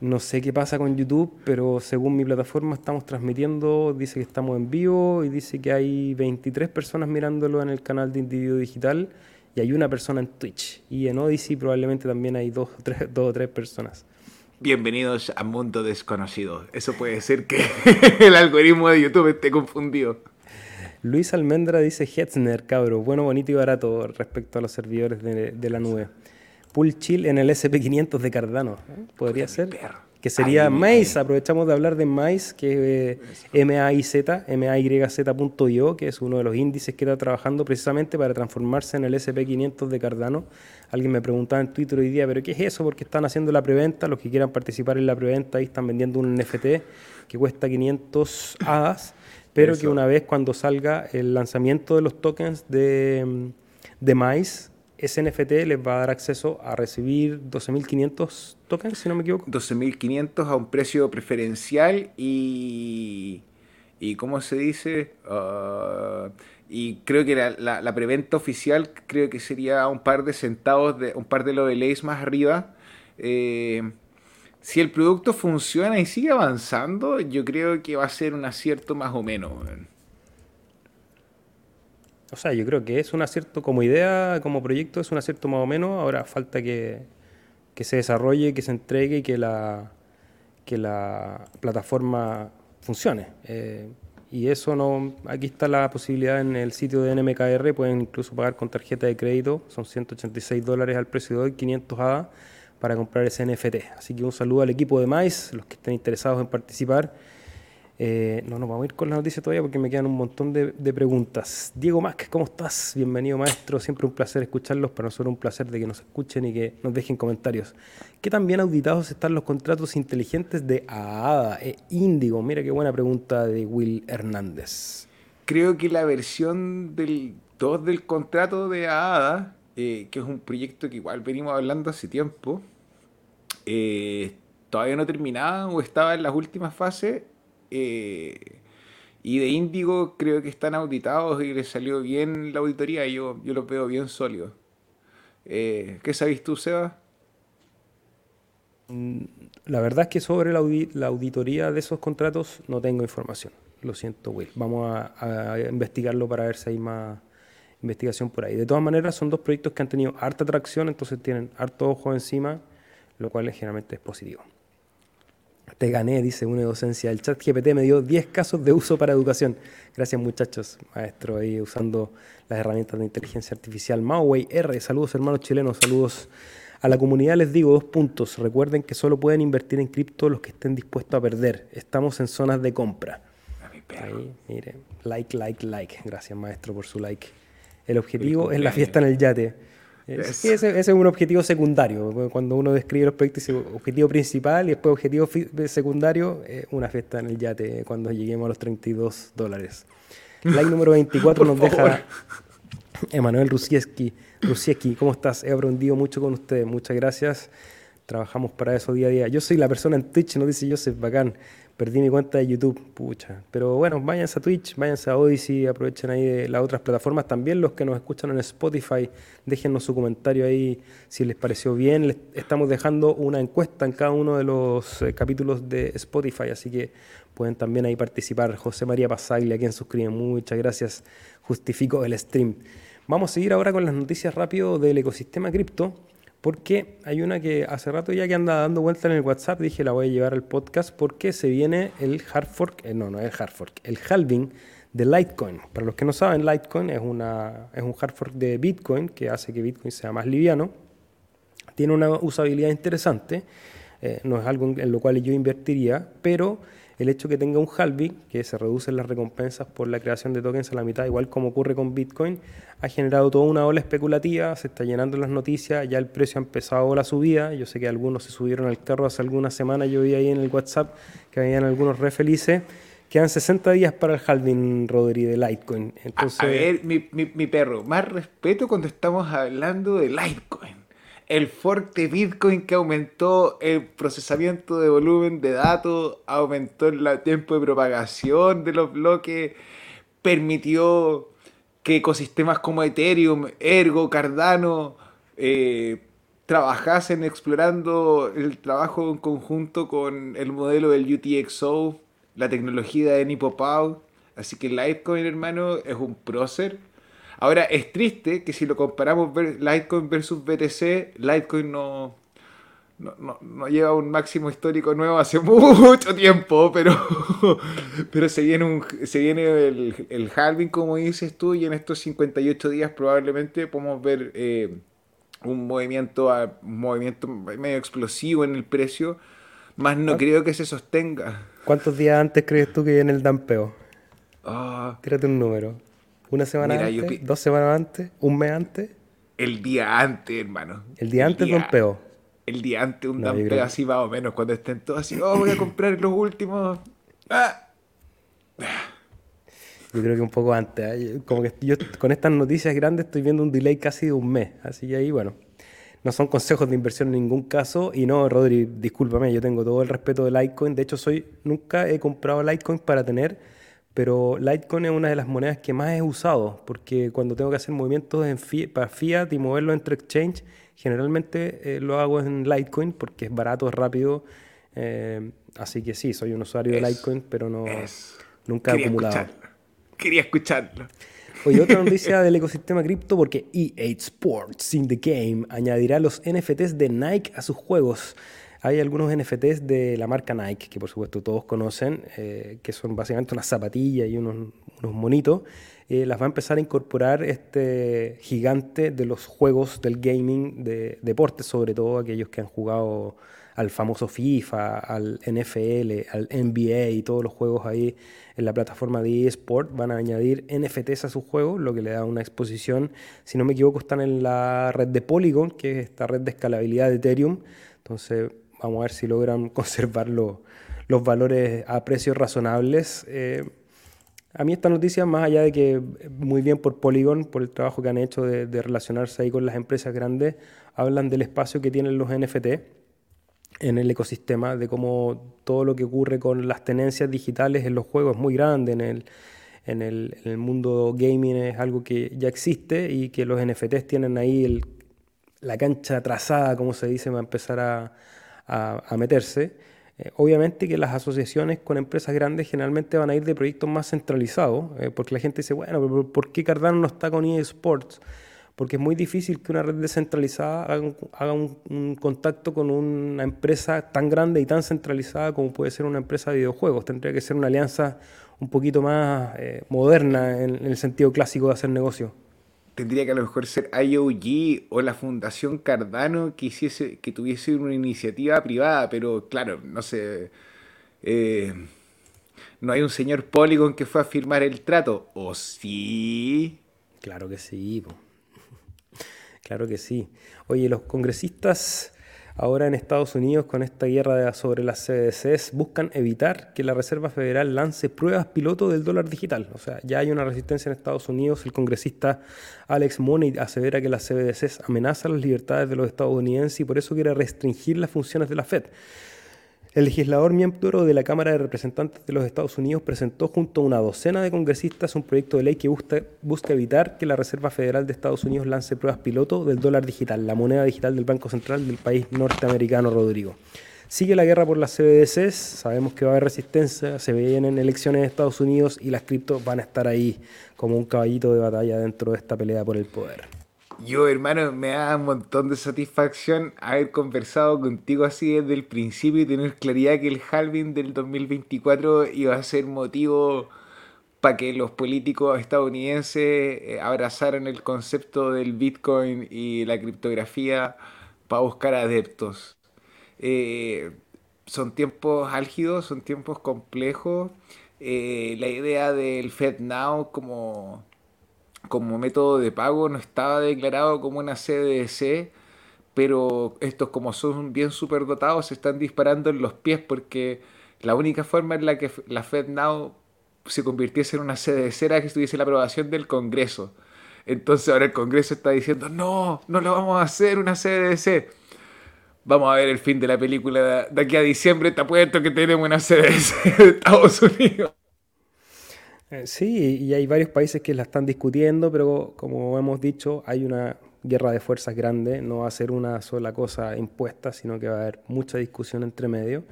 No sé qué pasa con YouTube, pero según mi plataforma estamos transmitiendo, dice que estamos en vivo y dice que hay 23 personas mirándolo en el canal de Individuo Digital y hay una persona en Twitch. Y en Odyssey probablemente también hay dos tres, dos o tres personas. Bienvenidos a Mundo Desconocido. Eso puede ser que *laughs* el algoritmo de YouTube esté confundido. Luis Almendra dice Hetzner, cabro, bueno, bonito y barato respecto a los servidores de, la nube. Pool chill en el SP500 de Cardano. ¿eh? Podría ser. Que sería Maze. Aprovechamos de hablar de Maze, que es eh, MAIZ, MAYZ.io, que es uno de los índices que está trabajando precisamente para transformarse en el SP500 de Cardano. Alguien me preguntaba en Twitter hoy día, ¿pero qué es eso? Porque están haciendo la preventa. Los que quieran participar en la preventa ahí están vendiendo un NFT que cuesta 500 ADAS pero que una vez cuando salga el lanzamiento de los tokens de, de MAIS, ese NFT les va a dar acceso a recibir 12.500 tokens, si no me equivoco. 12.500 a un precio preferencial y... ¿Y cómo se dice? Ah, y creo que la, la, preventa oficial creo que sería un par de centavos, de, un par de leyes más arriba. Eh, si el producto funciona y sigue avanzando, yo creo que va a ser un acierto más o menos. O sea, yo creo que es un acierto como idea, como proyecto, es un acierto más o menos. Ahora falta que, se desarrolle, que se entregue y que la, que la plataforma funcione. Eh, y eso no. Aquí está la posibilidad en el sitio de NMKR, pueden incluso pagar con tarjeta de crédito, son 186 dólares al precio de hoy, 500 ADA para comprar ese NFT. Así que un saludo al equipo de Mais, los que estén interesados en participar. Eh, no nos vamos a ir con la noticia todavía porque me quedan un montón de, preguntas. Diego Mac, ¿cómo estás? Bienvenido, maestro. Siempre un placer escucharlos. Para nosotros un placer de que nos escuchen y que nos dejen comentarios. ¿Qué tan bien auditados están los contratos inteligentes de AADA e Índigo? Mira qué buena pregunta de Will Hernández. Creo que la versión del 2 del contrato de AADA, eh, que es un proyecto que igual venimos hablando hace tiempo, eh, todavía no terminaba o estaba en las últimas fases eh, y de Índigo creo que están auditados y les salió bien la auditoría. Yo, yo lo veo bien sólido. Eh, ¿Qué sabes tú, Seba? Mm, la verdad es que sobre la, auditoría de esos contratos no tengo información. Lo siento, Will. Vamos a, investigarlo para ver si hay más investigación por ahí. De todas maneras, son dos proyectos que han tenido harta atracción, entonces tienen harto ojo encima, lo cual generalmente es positivo. Te gané, dice una docencia. El chat GPT me dio 10 casos de uso para educación. Gracias muchachos, maestro, ahí usando las herramientas de inteligencia artificial. Mauway R, saludos hermanos chilenos, saludos a la comunidad. Les digo dos puntos. Recuerden que solo pueden invertir en cripto los que estén dispuestos a perder. Estamos en zonas de compra. Ahí, mire, like, like, like. Gracias maestro por su like. El objetivo es la fiesta en el yate ese, es un objetivo secundario. Cuando uno describe los proyectos, objetivo principal y después objetivo secundario, una fiesta en el yate cuando lleguemos a los 32 dólares. *laughs* Like número 24 nos deja Emanuel Rusieski. Rusieski, ¿cómo estás? He aprendido mucho con ustedes. Muchas gracias. Trabajamos para eso día a día. Yo soy la persona en Twitch, nos dice Joseph, bacán. Perdí mi cuenta de YouTube, pucha. Pero bueno, váyanse a Twitch, váyanse a Odyssey, aprovechen ahí las otras plataformas. También los que nos escuchan en Spotify, déjennos su comentario ahí si les pareció bien. Les estamos dejando una encuesta en cada uno de los eh, capítulos de Spotify, así que pueden también ahí participar. José María Pasaglia, quien suscribe, muchas gracias. Justifico el stream. Vamos a seguir ahora con las noticias rápido del ecosistema cripto porque hay una que hace rato ya que anda dando vuelta en el WhatsApp, dije la voy a llevar al podcast porque se viene el hard fork, eh, no, no es el hard fork, el halving de Litecoin. Para los que no saben, Litecoin es, un hard fork de Bitcoin que hace que Bitcoin sea más liviano. Tiene una usabilidad interesante, eh, no es algo en lo cual yo invertiría, pero el hecho que tenga un halving, que se reducen las recompensas por la creación de tokens a la mitad, igual como ocurre con Bitcoin, ha generado toda una ola especulativa, se está llenando las noticias, ya el precio ha empezado la subida, yo sé que algunos se subieron al carro hace algunas semanas, yo vi ahí en el WhatsApp que habían algunos re felices, quedan 60 días para el halving, Rodri, de Litecoin. Entonces... A, ver, mi, mi, mi perro, más respeto cuando estamos hablando de Litecoin el fork de Bitcoin que aumentó el procesamiento de volumen de datos, aumentó el tiempo de propagación de los bloques, permitió que ecosistemas como Ethereum, Ergo, Cardano eh, trabajasen explorando el trabajo en conjunto con el modelo del UTXO, la tecnología de Nipopau. Así que Litecoin, hermano, es un prócer Ahora, es triste que si lo comparamos Litecoin versus BTC, Litecoin no, no, lleva un máximo histórico nuevo hace *laughs* mucho tiempo, pero, *laughs* pero se viene, un, se viene el, el halving, como dices tú, y en estos 58 días probablemente podemos ver eh, un, movimiento, un movimiento medio explosivo en el precio, más no creo que se sostenga. ¿Cuántos días antes crees tú que viene el dampeo? Ah. Tírate un número. ¿Una semana antes? ¿Dos semanas antes? ¿Un mes antes? El día antes, hermano. ¿El día antes de un peo? El día antes un no, así más o menos, cuando estén todos así, oh, voy a comprar los últimos. Ah. Yo creo que un poco antes. ¿eh? Como que yo con estas noticias grandes estoy viendo un delay casi de un mes. Así que ahí, bueno, no son consejos de inversión en ningún caso. Y no, Rodri, discúlpame, yo tengo todo el respeto de Litecoin. De hecho, soy nunca he comprado Litecoin para tener pero Litecoin es una de las monedas que más he usado, porque cuando tengo que hacer movimientos en para Fiat y moverlo entre exchange, generalmente eh, lo hago en Litecoin porque es barato, es rápido. Eh, así que sí, soy un usuario de Litecoin, pero no, nunca he acumulado. Quería escucharlo. Oye, otra *laughs* noticia del ecosistema cripto porque EA Sports in the Game añadirá los NFTs de Nike a sus juegos. Hay algunos NFTs de la marca Nike, que por supuesto todos conocen, eh, que son básicamente unas zapatillas y unos, monitos. Eh, las va a empezar a incorporar este gigante de los juegos del gaming, de deportes sobre todo, aquellos que han jugado al famoso FIFA, al NFL, al NBA y todos los juegos ahí en la plataforma de eSport van a añadir NFTs a sus juegos, lo que le da una exposición. Si no me equivoco, están en la red de Polygon, que es esta red de escalabilidad de Ethereum. Entonces, vamos a ver si logran *laughs* conservar los, valores a precios razonables. Eh, a mí esta noticia, más allá de que muy bien por Polygon, por el trabajo que han hecho de, relacionarse ahí con las empresas grandes, hablan del espacio que tienen los NFT en el ecosistema, de cómo todo lo que ocurre con las tenencias digitales en los juegos es muy grande, en el, en el, mundo gaming es algo que ya existe y que los NFTs tienen ahí la cancha trazada, como se dice, va a empezar a, a, meterse. Eh, obviamente que las asociaciones con empresas grandes generalmente van a ir de proyectos más centralizados, eh, porque la gente dice, bueno, pero ¿por qué Cardano no está con eSports? porque es muy difícil que una red descentralizada haga, un, contacto con una empresa tan grande y tan centralizada como puede ser una empresa de videojuegos. Tendría que ser una alianza un poquito más eh, moderna en, el sentido clásico de hacer negocio. Tendría que a lo mejor ser IOG o la Fundación Cardano que, hiciese, que tuviese una iniciativa privada, pero claro, no sé. Eh, no hay un señor Polygon que fue a firmar el trato, ¿o sí? Claro que sí. *laughs* Claro que sí. Oye, los congresistas ahora en Estados Unidos con esta guerra sobre las CDCs buscan evitar que la Reserva Federal lance pruebas piloto del dólar digital. O sea, ya hay una resistencia en Estados Unidos. El congresista Alex Money asevera que las CBDCs amenazan las libertades de los estadounidenses y por eso quiere restringir las funciones de la Fed. El legislador miembro de la Cámara de Representantes de los Estados Unidos presentó junto a una docena de congresistas un proyecto de ley que busca, busca, evitar que la Reserva Federal de Estados Unidos lance pruebas piloto del dólar digital, la moneda digital del Banco Central del país norteamericano, Rodrigo. Sigue la guerra por las CBDCs, sabemos que va a haber resistencia, se vienen elecciones en Estados Unidos y las criptos van a estar ahí como un caballito de batalla dentro de esta pelea por el poder. Yo, hermano, me da un montón de satisfacción haber conversado contigo así desde el principio y tener claridad que el halving del 2024 iba a ser motivo para que los políticos estadounidenses eh, abrazaran el concepto del Bitcoin y la criptografía para buscar adeptos. Eh, son tiempos álgidos, son tiempos complejos. Eh, la idea del FedNow como como método de pago no estaba declarado como una CDC, pero estos como son bien superdotados se están disparando en los pies porque la única forma en la que la FedNow se convirtiese en una CDC era que estuviese la aprobación del Congreso. Entonces ahora el Congreso está diciendo, no, no lo vamos a hacer una CDC. Vamos a ver el fin de la película de aquí a diciembre, te apuesto que tenemos una CDC de Estados Unidos. Eh, sí, y hay varios países que la están discutiendo, pero como hemos dicho, hay una guerra de fuerzas grande, no va a ser una sola cosa impuesta, sino que va a haber mucha discusión entre medio.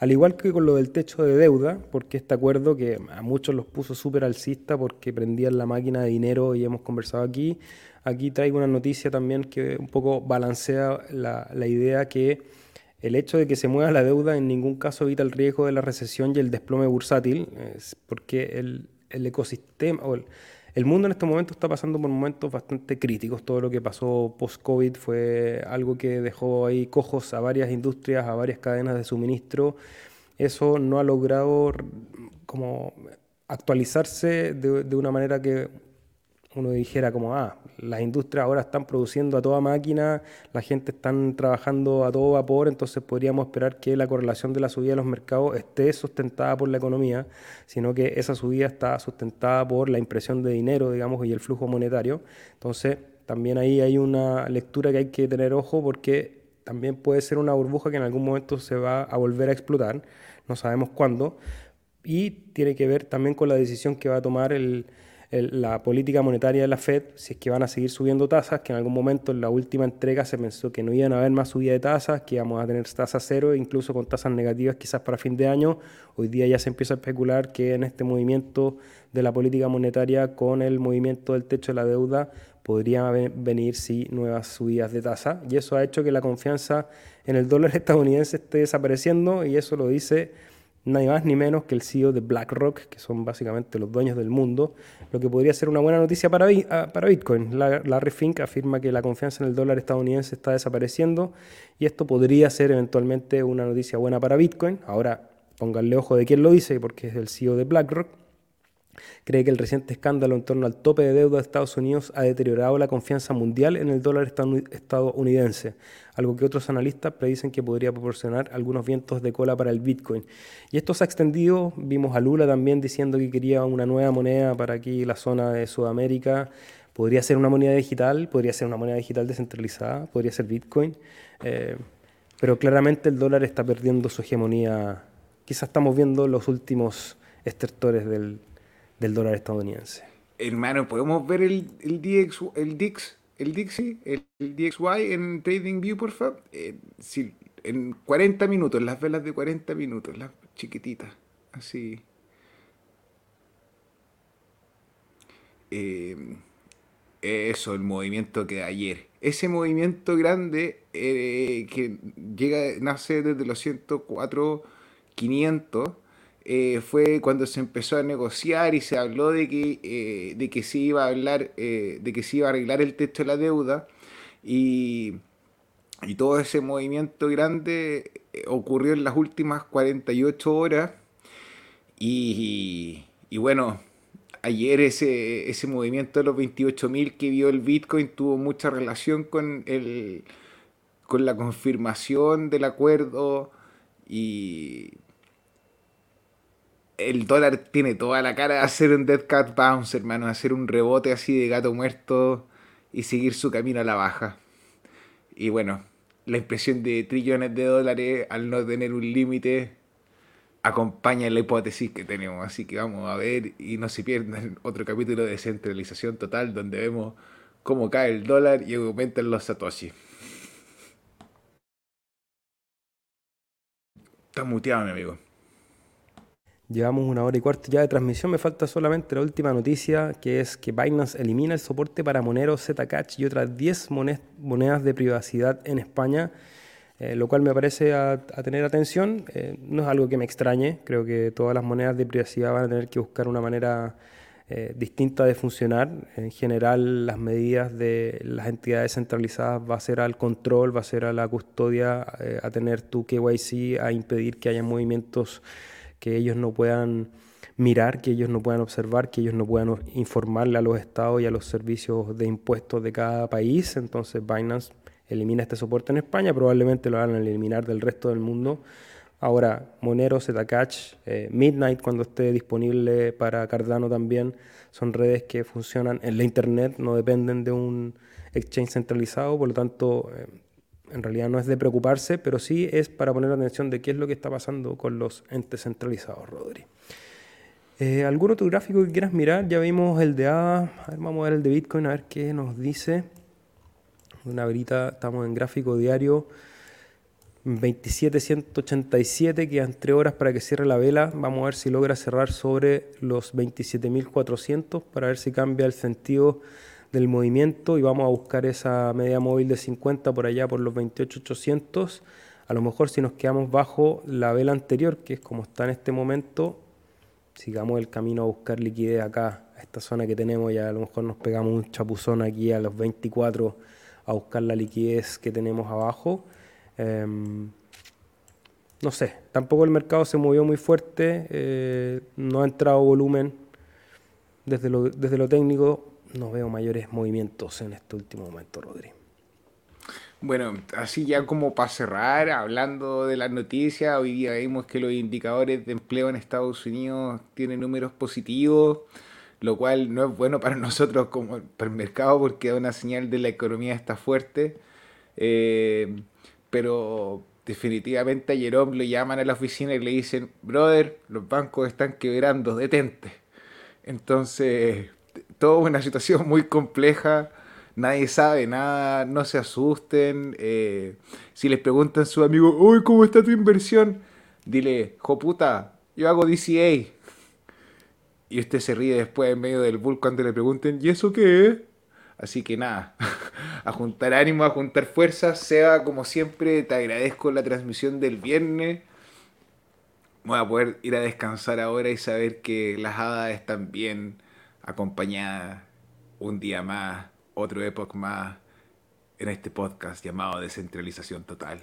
Al igual que con lo del techo de deuda, porque este acuerdo que a muchos los puso súper alcista porque prendían la máquina de dinero y hemos conversado aquí, aquí traigo una noticia también que un poco balancea la, la idea que el hecho de que se mueva la deuda en ningún caso evita el riesgo de la recesión y el desplome bursátil, porque el, el ecosistema, o el, mundo en este momento está pasando por momentos bastante críticos. Todo lo que pasó post-COVID fue algo que dejó ahí cojos a varias industrias, a varias cadenas de suministro. Eso no ha logrado como actualizarse de una manera que uno dijera como, ah, las industrias ahora están produciendo a toda máquina, la gente está trabajando a todo vapor, entonces podríamos esperar que la correlación de la subida de los mercados esté sustentada por la economía, sino que esa subida está sustentada por la impresión de dinero, digamos, y el flujo monetario. Entonces, también ahí hay una lectura que hay que tener ojo porque también puede ser una burbuja que en algún momento se va a volver a explotar, no sabemos cuándo, y tiene que ver también con la decisión que va a tomar el la política monetaria de la Fed, si es que van a seguir subiendo tasas, que en algún momento en la última entrega se pensó que no iban a haber más subida de tasas, que íbamos a tener tasas cero, incluso con tasas negativas quizás para fin de año. Hoy día ya se empieza a especular que en este movimiento de la política monetaria con el movimiento del techo de la deuda podrían venir sí nuevas subidas de tasa y eso ha hecho que la confianza en el dólar *laughs* estadounidense esté desapareciendo y eso lo dice nadie más ni menos que el CEO de BlackRock, que son básicamente los dueños del mundo, lo que podría ser una buena noticia para, ah, para Bitcoin. Larry Fink afirma que la confianza en el dólar estadounidense está desapareciendo y esto podría ser eventualmente una noticia buena para Bitcoin. Ahora, pónganle ojo de quién lo dice, porque es el CEO de BlackRock cree que el reciente escándalo en torno al tope de deuda de Estados Unidos ha deteriorado la confianza mundial en el dólar estadounidense, algo que otros analistas predicen que podría proporcionar algunos vientos de cola para el Bitcoin. Y esto se ha extendido, vimos a Lula también diciendo que quería una nueva moneda para aquí la zona de Sudamérica, podría ser una moneda digital, podría ser una moneda digital descentralizada, podría ser Bitcoin, eh, pero claramente el dólar está perdiendo su hegemonía. Quizás estamos viendo los últimos estertores del, del dólar estadounidense. Hermano, ¿podemos ver el, el, DX, el DIX, el DIXI, el, DXY en TradingView, por favor? Eh, en 40 minutos, las velas de 40 minutos, las chiquititas, así. Eh, eso, el movimiento que ayer. Ese movimiento grande eh, que llega, nace desde los 104, 500 eh, fue cuando se empezó a negociar y se habló de que, eh, de que se iba a hablar, eh, de que se iba a arreglar el techo de la deuda y, y todo ese movimiento grande ocurrió en las últimas 48 horas y, y bueno, ayer ese, ese movimiento de los 28.000 que vio el Bitcoin tuvo mucha relación con, el, con la confirmación del acuerdo y el dólar tiene toda la cara de hacer un dead cat bounce, hermano, hacer un rebote así de gato muerto y seguir su camino a la baja. Y bueno, la impresión de trillones de dólares al no tener un límite acompaña la hipótesis que tenemos. Así que vamos a ver y no se pierdan otro capítulo de centralización total donde vemos cómo cae el dólar y aumentan los satoshi. Está muteado, mi amigo. Llevamos una hora y cuarto ya de transmisión. Me falta solamente la última noticia, que es que Binance elimina el soporte para Monero, Zcash y otras 10 monedas de privacidad en España, eh, lo cual me parece a, tener atención. Eh, no es algo que me extrañe. Creo que todas las monedas de privacidad van a tener que buscar una manera eh, distinta de funcionar. En general, las medidas de las entidades centralizadas va a ser al control, va a ser a la custodia, a tener tu KYC, a impedir que haya movimientos que ellos no puedan mirar, que ellos no puedan observar, que ellos no puedan informarle a los estados y a los servicios de impuestos de cada país. Entonces Binance elimina este soporte en España, probablemente lo van a eliminar del resto del mundo. Ahora, Monero, Zcash, eh, Midnight cuando esté disponible para Cardano también, son redes que funcionan en la Internet, no dependen de un exchange centralizado, por lo tanto, eh, en realidad no es de preocuparse, pero sí es para poner atención de qué es lo que está pasando con los entes centralizados, Rodri. Eh, ¿Algún otro gráfico que quieras mirar? Ya vimos el de A, vamos a ver el de Bitcoin, a ver qué nos dice. Una verita, estamos en gráfico diario 27187, quedan 3 horas para que cierre la vela. Vamos a ver si logra cerrar sobre los 27400 para ver si cambia el sentido del movimiento y vamos a buscar esa media móvil de 50 por allá por los 28.800. A lo mejor si nos quedamos bajo la vela anterior, que es como está en este momento, sigamos el camino a buscar liquidez acá, a esta zona que tenemos, ya a lo mejor nos pegamos un chapuzón aquí a los 24 a buscar la liquidez que tenemos abajo. Em, no sé, tampoco el mercado se movió muy fuerte, eh, no ha entrado volumen desde lo, desde lo técnico, no veo mayores movimientos en este último momento, Rodri. Bueno, así ya como para cerrar, hablando de las noticias, hoy día vimos que los indicadores de empleo en Estados Unidos tienen números positivos, lo cual no es bueno para *laughs* nosotros como para el mercado porque da una señal de la economía está fuerte. Eh, pero definitivamente a Jerome lo llaman a la oficina y le dicen, brother, los bancos están quebrando, detente. Entonces, toda una situación muy compleja. Nadie sabe nada, no se asusten. Eh, si les preguntan a su amigo, uy, ¿cómo está tu inversión? Dile, joputa, yo hago DCA. Y usted se ríe después en medio del bull cuando le pregunten, ¿y eso qué es? Así que nada, *laughs* a juntar ánimo, a juntar fuerzas. Seba, como siempre, te agradezco la transmisión del viernes. voy a poder ir a descansar ahora y saber que las hadas están bien acompañadas un día más, otro época más en este podcast llamado Descentralización Total.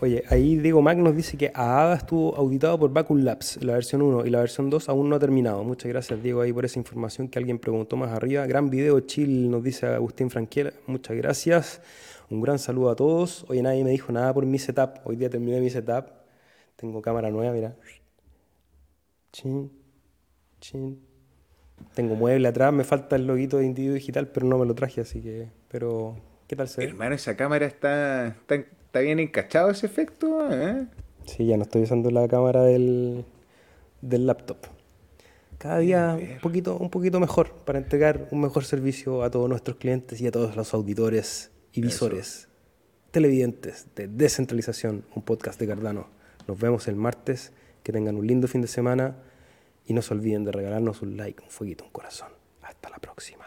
Oye, ahí Diego Mac nos dice que AADA estuvo auditado por Vacuum Labs, la versión 1 y la versión 2 aún no ha terminado. Muchas gracias Diego ahí por esa información que alguien preguntó más arriba. Gran video chill, nos dice Agustín Franquiel. Muchas gracias. Un gran saludo a todos. Oye, nadie me dijo nada por mi setup. Hoy día terminé mi setup. Tengo cámara nueva, mira. Chin, chin. Tengo mueble atrás, me falta el loguito de individuo digital, pero no me lo traje, así que... Pero, ¿qué tal se ve? Hermano, esa cámara está, está, está bien encachado ese efecto, ¿eh? Sí, ya no estoy usando la cámara del, del laptop. Cada día un poquito, un poquito mejor para entregar un mejor servicio a todos nuestros clientes y a todos los auditores y visores, televidentes de Descentralización, un podcast de Cardano. Nos vemos el martes, que tengan un lindo fin de semana y no se olviden de regalarnos un like, un fueguito, un corazón. Hasta la próxima.